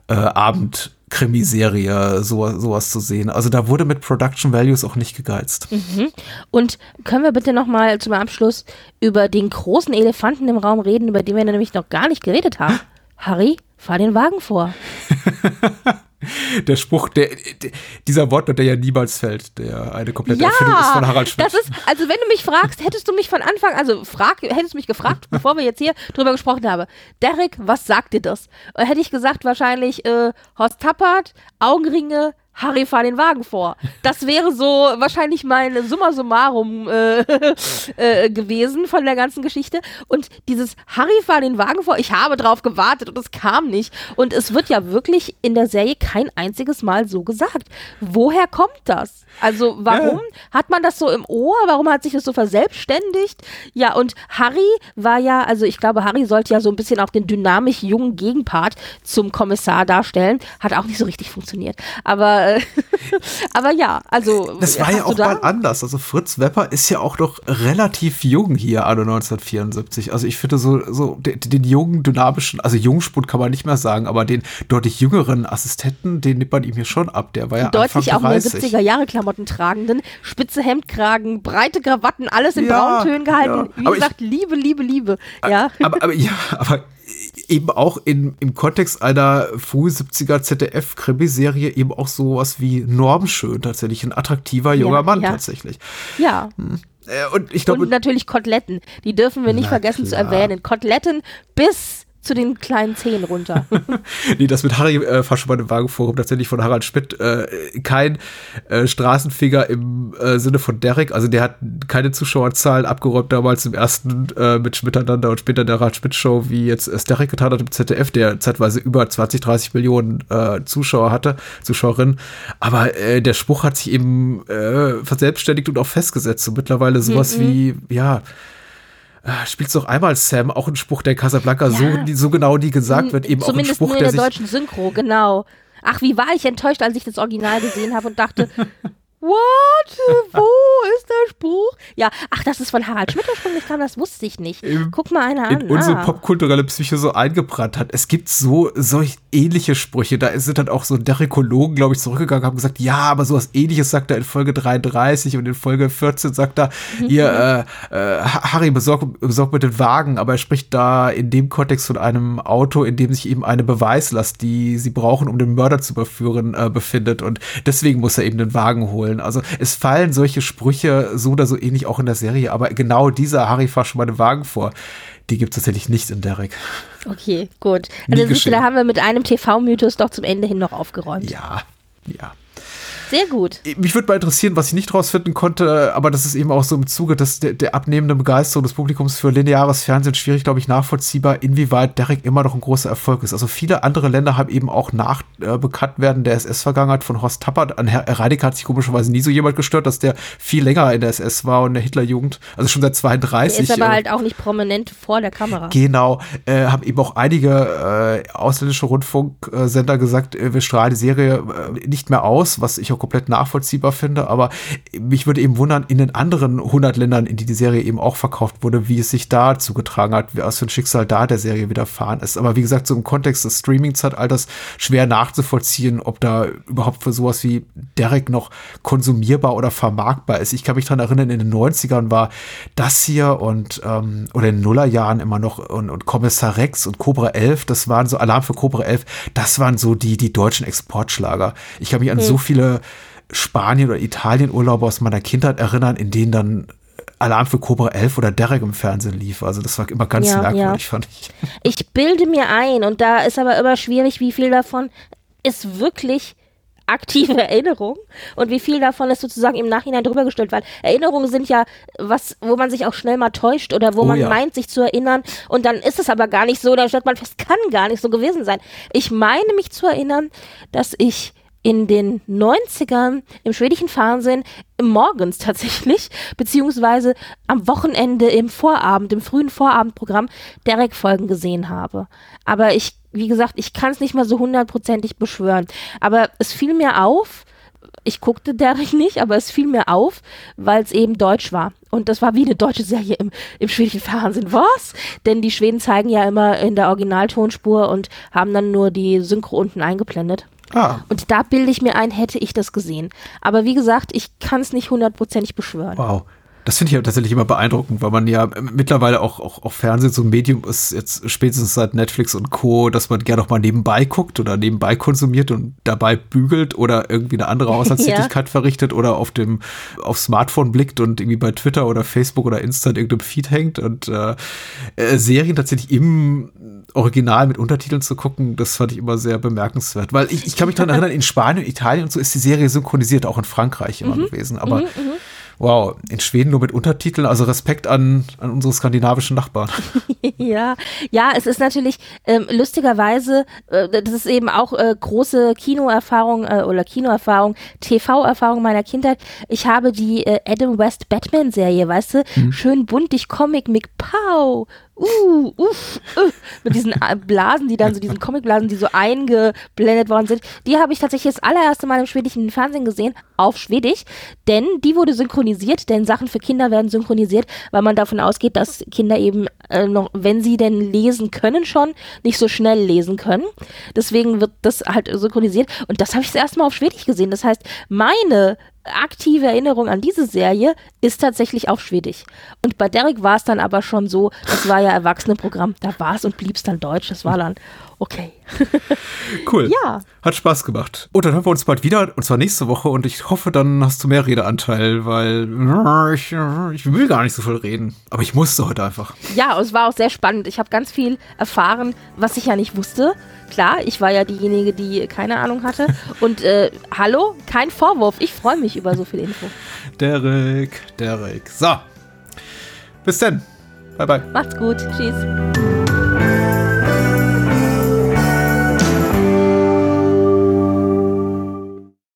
Speaker 1: äh, Abend, Krimiserie, so, sowas zu sehen. Also da wurde mit Production Values auch nicht gegeizt.
Speaker 4: Mhm. Und können wir bitte nochmal zum Abschluss über den großen Elefanten im Raum reden, über den wir nämlich noch gar nicht geredet haben? Harry, fahr den Wagen vor.
Speaker 1: der Spruch, der, der, dieser Wortlaut, der ja niemals fällt, der eine komplette
Speaker 4: Ja,
Speaker 1: Erfindung ist von Harald Schmidt.
Speaker 4: Das ist, also wenn du mich fragst, hättest du mich von Anfang, also frag, hättest du mich gefragt, bevor wir jetzt hier drüber gesprochen haben, Derek, was sagt dir das? Äh, Hätte ich gesagt wahrscheinlich äh, Horst Tappert, Augenringe, Harry fahr den Wagen vor. Das wäre so wahrscheinlich mein Summa summarum äh, äh, gewesen von der ganzen Geschichte. Und dieses Harry fahr den Wagen vor, ich habe drauf gewartet und es kam nicht. Und es wird ja wirklich in der Serie kein einziges Mal so gesagt. Woher kommt das? Also warum hat man das so im Ohr? Warum hat sich das so verselbstständigt? Ja, und Harry war ja, also ich glaube, Harry sollte ja so ein bisschen auch den dynamisch jungen Gegenpart zum Kommissar darstellen. Hat auch nicht so richtig funktioniert. Aber, äh, aber ja, also.
Speaker 1: Das war ja auch
Speaker 4: da-
Speaker 1: mal anders. Also Fritz Wepper ist ja auch noch relativ jung hier, anno 1974. Also ich finde so, so den, den jungen, dynamischen, also Jungspund kann man nicht mehr sagen, aber den deutlich jüngeren Assistenten, den nimmt man ihm hier schon ab. Der war ja
Speaker 4: deutlich auch
Speaker 1: Anfang
Speaker 4: mehr
Speaker 1: 30.
Speaker 4: 70er Jahre Klamotten tragenden, spitze Hemdkragen, breite Krawatten, alles in
Speaker 1: Ja,
Speaker 4: Brauntönen gehalten.
Speaker 1: ja.
Speaker 4: Wie
Speaker 1: Aber ich-
Speaker 4: gesagt, Liebe, Liebe, Liebe. Ja.
Speaker 1: aber, aber ja, aber eben auch in, im Kontext einer früh 70er ZDF-Krimiserie eben auch sowas wie Normschön tatsächlich, ein attraktiver junger
Speaker 4: Ja,
Speaker 1: Mann
Speaker 4: ja.
Speaker 1: tatsächlich.
Speaker 4: ja.
Speaker 1: Äh, und ich glaube,
Speaker 4: Und natürlich Koteletten. Die dürfen wir nicht vergessen zu
Speaker 1: klar.
Speaker 4: erwähnen. Koteletten bis zu den kleinen Zehen runter.
Speaker 1: Nee, das mit Harry äh, fast schon bei dem Wagenforum tatsächlich von Harald Schmidt äh, kein äh, Straßenfinger im äh, Sinne von Derek. Also der hat keine Zuschauerzahlen abgeräumt damals im ersten äh, mit Miteinander und später der Harald Schmidt Show, wie jetzt es Derek getan hat im ZDF, der zeitweise über 20, 30 Millionen äh, Zuschauer hatte, Zuschauerinnen. Aber äh, der Spruch hat sich eben äh, verselbstständigt und auch festgesetzt. Und mittlerweile sowas wie, ja, spielst doch einmal Sam, auch ein Spruch, der Casablanca so,
Speaker 4: Ja.
Speaker 1: die, so genau nie gesagt wird, eben auch ein
Speaker 4: Zumindest
Speaker 1: Spruch,
Speaker 4: nur in
Speaker 1: der
Speaker 4: der deutschen Synchro, genau. Ach, wie war ich enttäuscht, als ich das Original gesehen habe und dachte, what? Wo ist der Spruch? Ja, ach, das ist von Harald Schmidt ursprünglich kam, das wusste ich nicht.
Speaker 1: Im-
Speaker 4: Guck mal einer an.
Speaker 1: in unsere
Speaker 4: ah.
Speaker 1: popkulturelle Psyche so eingebrannt hat. Es gibt so solch ähnliche Sprüche. Da sind dann auch so Derikologen, glaube ich, zurückgegangen, haben gesagt, ja, aber sowas ähnliches sagt er in Folge 33 und in Folge 14 sagt er, ihr, äh, äh, Harry, besorg, besorg mir den Wagen, aber er spricht da in dem Kontext von einem Auto, in dem sich eben eine Beweislast, die sie brauchen, um den Mörder zu überführen, äh, befindet und deswegen muss er eben den Wagen holen. Also es fallen solche Sprüche so oder so ähnlich auch in der Serie, aber genau dieser Harry fahr schon mal den Wagen vor. Die gibt es tatsächlich nicht in Derek.
Speaker 4: Okay, gut. Also da haben wir mit einem TV-Mythos doch zum Ende hin noch aufgeräumt.
Speaker 1: Ja, ja.
Speaker 4: Sehr gut.
Speaker 1: Mich würde mal interessieren, was ich nicht rausfinden konnte, aber das ist eben auch so im Zuge des, der, der abnehmenden Begeisterung des Publikums für lineares Fernsehen schwierig, glaube ich, nachvollziehbar, inwieweit Derek immer noch ein großer Erfolg ist. Also viele andere Länder haben eben auch nach äh, Bekanntwerden der SS-Vergangenheit von Horst Tappert. An Herr Reidiker hat sich komischerweise nie so jemand gestört, dass der viel länger in der SS war und in der Hitlerjugend, also schon seit
Speaker 4: Der
Speaker 1: 32.
Speaker 4: ist aber
Speaker 1: äh,
Speaker 4: halt auch nicht prominent vor der Kamera.
Speaker 1: Genau, äh, haben eben auch einige äh, ausländische Rundfunksender gesagt, äh, wir strahlen die Serie äh, nicht mehr aus, was ich auch komplett nachvollziehbar finde. Aber mich würde eben wundern, in den anderen 100 Ländern, in die die Serie eben auch verkauft wurde, wie es sich da zugetragen hat, was für ein Schicksal da der Serie widerfahren ist. Aber wie gesagt, so im Kontext des Streaming-Zeitalters schwer nachzuvollziehen, ob da überhaupt für sowas wie Derek noch konsumierbar oder vermarktbar ist. Ich kann mich dran erinnern, in den 90ern war das hier und ähm, oder in den Nullerjahren immer noch und, und Kommissar Rex und Cobra 11, das waren so Alarm für Cobra 11, das waren so die, die deutschen Exportschlager. Ich kann mich an so viele Spanien- oder Italien-Urlaube aus meiner Kindheit erinnern, in denen dann Alarm für Cobra 11 oder Derek im Fernsehen lief. Also das war immer ganz
Speaker 4: Ja,
Speaker 1: merkwürdig,
Speaker 4: ja.
Speaker 1: fand ich.
Speaker 4: Ich bilde mir ein, und da ist aber immer schwierig, wie viel davon ist wirklich aktive Erinnerung und wie viel davon ist sozusagen im Nachhinein drüber gestellt, weil Erinnerungen sind ja was, wo man sich auch schnell mal täuscht oder wo
Speaker 1: Oh
Speaker 4: man
Speaker 1: ja.
Speaker 4: meint, sich zu erinnern und dann ist es aber gar nicht so, dann stellt man fest, kann gar nicht so gewesen sein. Ich meine mich zu erinnern, dass ich in den 90ern im schwedischen Fernsehen morgens tatsächlich, beziehungsweise am Wochenende im Vorabend, im frühen Vorabendprogramm Derek-Folgen gesehen habe. Aber ich, wie gesagt, ich kann es nicht mal so hundertprozentig beschwören. Aber es fiel mir auf, ich guckte Derek nicht, aber es fiel mir auf, weil es eben deutsch war. Und das war wie eine deutsche Serie im, im schwedischen Fernsehen. Was? Denn die Schweden zeigen ja immer in der Originaltonspur und haben dann nur die Synchro unten eingeblendet.
Speaker 1: Ah,
Speaker 4: Und da bilde ich mir ein, hätte ich das gesehen. Aber wie gesagt, ich kann es nicht hundertprozentig beschwören.
Speaker 1: wow. Das finde ich ja tatsächlich immer beeindruckend, weil man ja mittlerweile auch, auch, auch Fernsehen so ein Medium ist, jetzt spätestens seit Netflix und Co., dass man gerne auch mal nebenbei guckt oder nebenbei konsumiert und dabei bügelt oder irgendwie eine andere Haushaltstätigkeit verrichtet oder auf dem auf Smartphone blickt und irgendwie bei Twitter oder Facebook oder Insta in irgendeinem Feed hängt und äh, äh, Serien tatsächlich im Original mit Untertiteln zu gucken, das fand ich immer sehr bemerkenswert. Weil ich, ich kann mich daran erinnern, in Spanien, Italien und so ist die Serie synchronisiert, auch in Frankreich immer gewesen. Aber wow, in Schweden nur mit Untertiteln, also Respekt an, an unsere skandinavischen Nachbarn.
Speaker 4: Ja, ja, es ist natürlich ähm, lustigerweise, äh, das ist eben auch äh, große Kinoerfahrung äh, oder Kinoerfahrung, TV-Erfahrung meiner Kindheit. Ich habe die äh, Adam West Batman-Serie, weißt du, schön buntig Comic mit Pow, uh, uff, uh, mit diesen äh, Blasen, die dann so, diesen Comicblasen, die so eingeblendet worden sind, die habe ich tatsächlich das allererste Mal im schwedischen Fernsehen gesehen, auf Schwedisch, denn die wurde synchronisiert, denn Sachen für Kinder werden synchronisiert, weil man davon ausgeht, dass Kinder eben äh, noch, wenn sie denn lesen können schon, nicht so schnell lesen können. Deswegen wird das halt synchronisiert und das habe ich das erste Mal auf Schwedisch gesehen. Das heißt, meine aktive Erinnerung an diese Serie ist tatsächlich auf Schwedisch. Und bei Derek war es dann aber schon so, das war ja Erwachsenenprogramm, da war es und blieb es dann Deutsch, das war dann okay.
Speaker 1: Cool.
Speaker 4: Ja.
Speaker 1: Hat Spaß gemacht. Und dann hören wir uns bald wieder, und zwar nächste Woche. Und ich hoffe, dann hast du mehr Redeanteil, weil äh, ich, äh, ich will gar nicht so viel reden. Aber ich musste heute einfach.
Speaker 4: Ja, und es war auch sehr spannend. Ich habe ganz viel erfahren, was ich ja nicht wusste. Klar, ich war ja diejenige, die keine Ahnung hatte. Und äh, hallo, kein Vorwurf. Ich freue mich über so viel Info.
Speaker 1: Derek, Derek. So. Bis dann. Bye, bye.
Speaker 4: Macht's gut. Tschüss.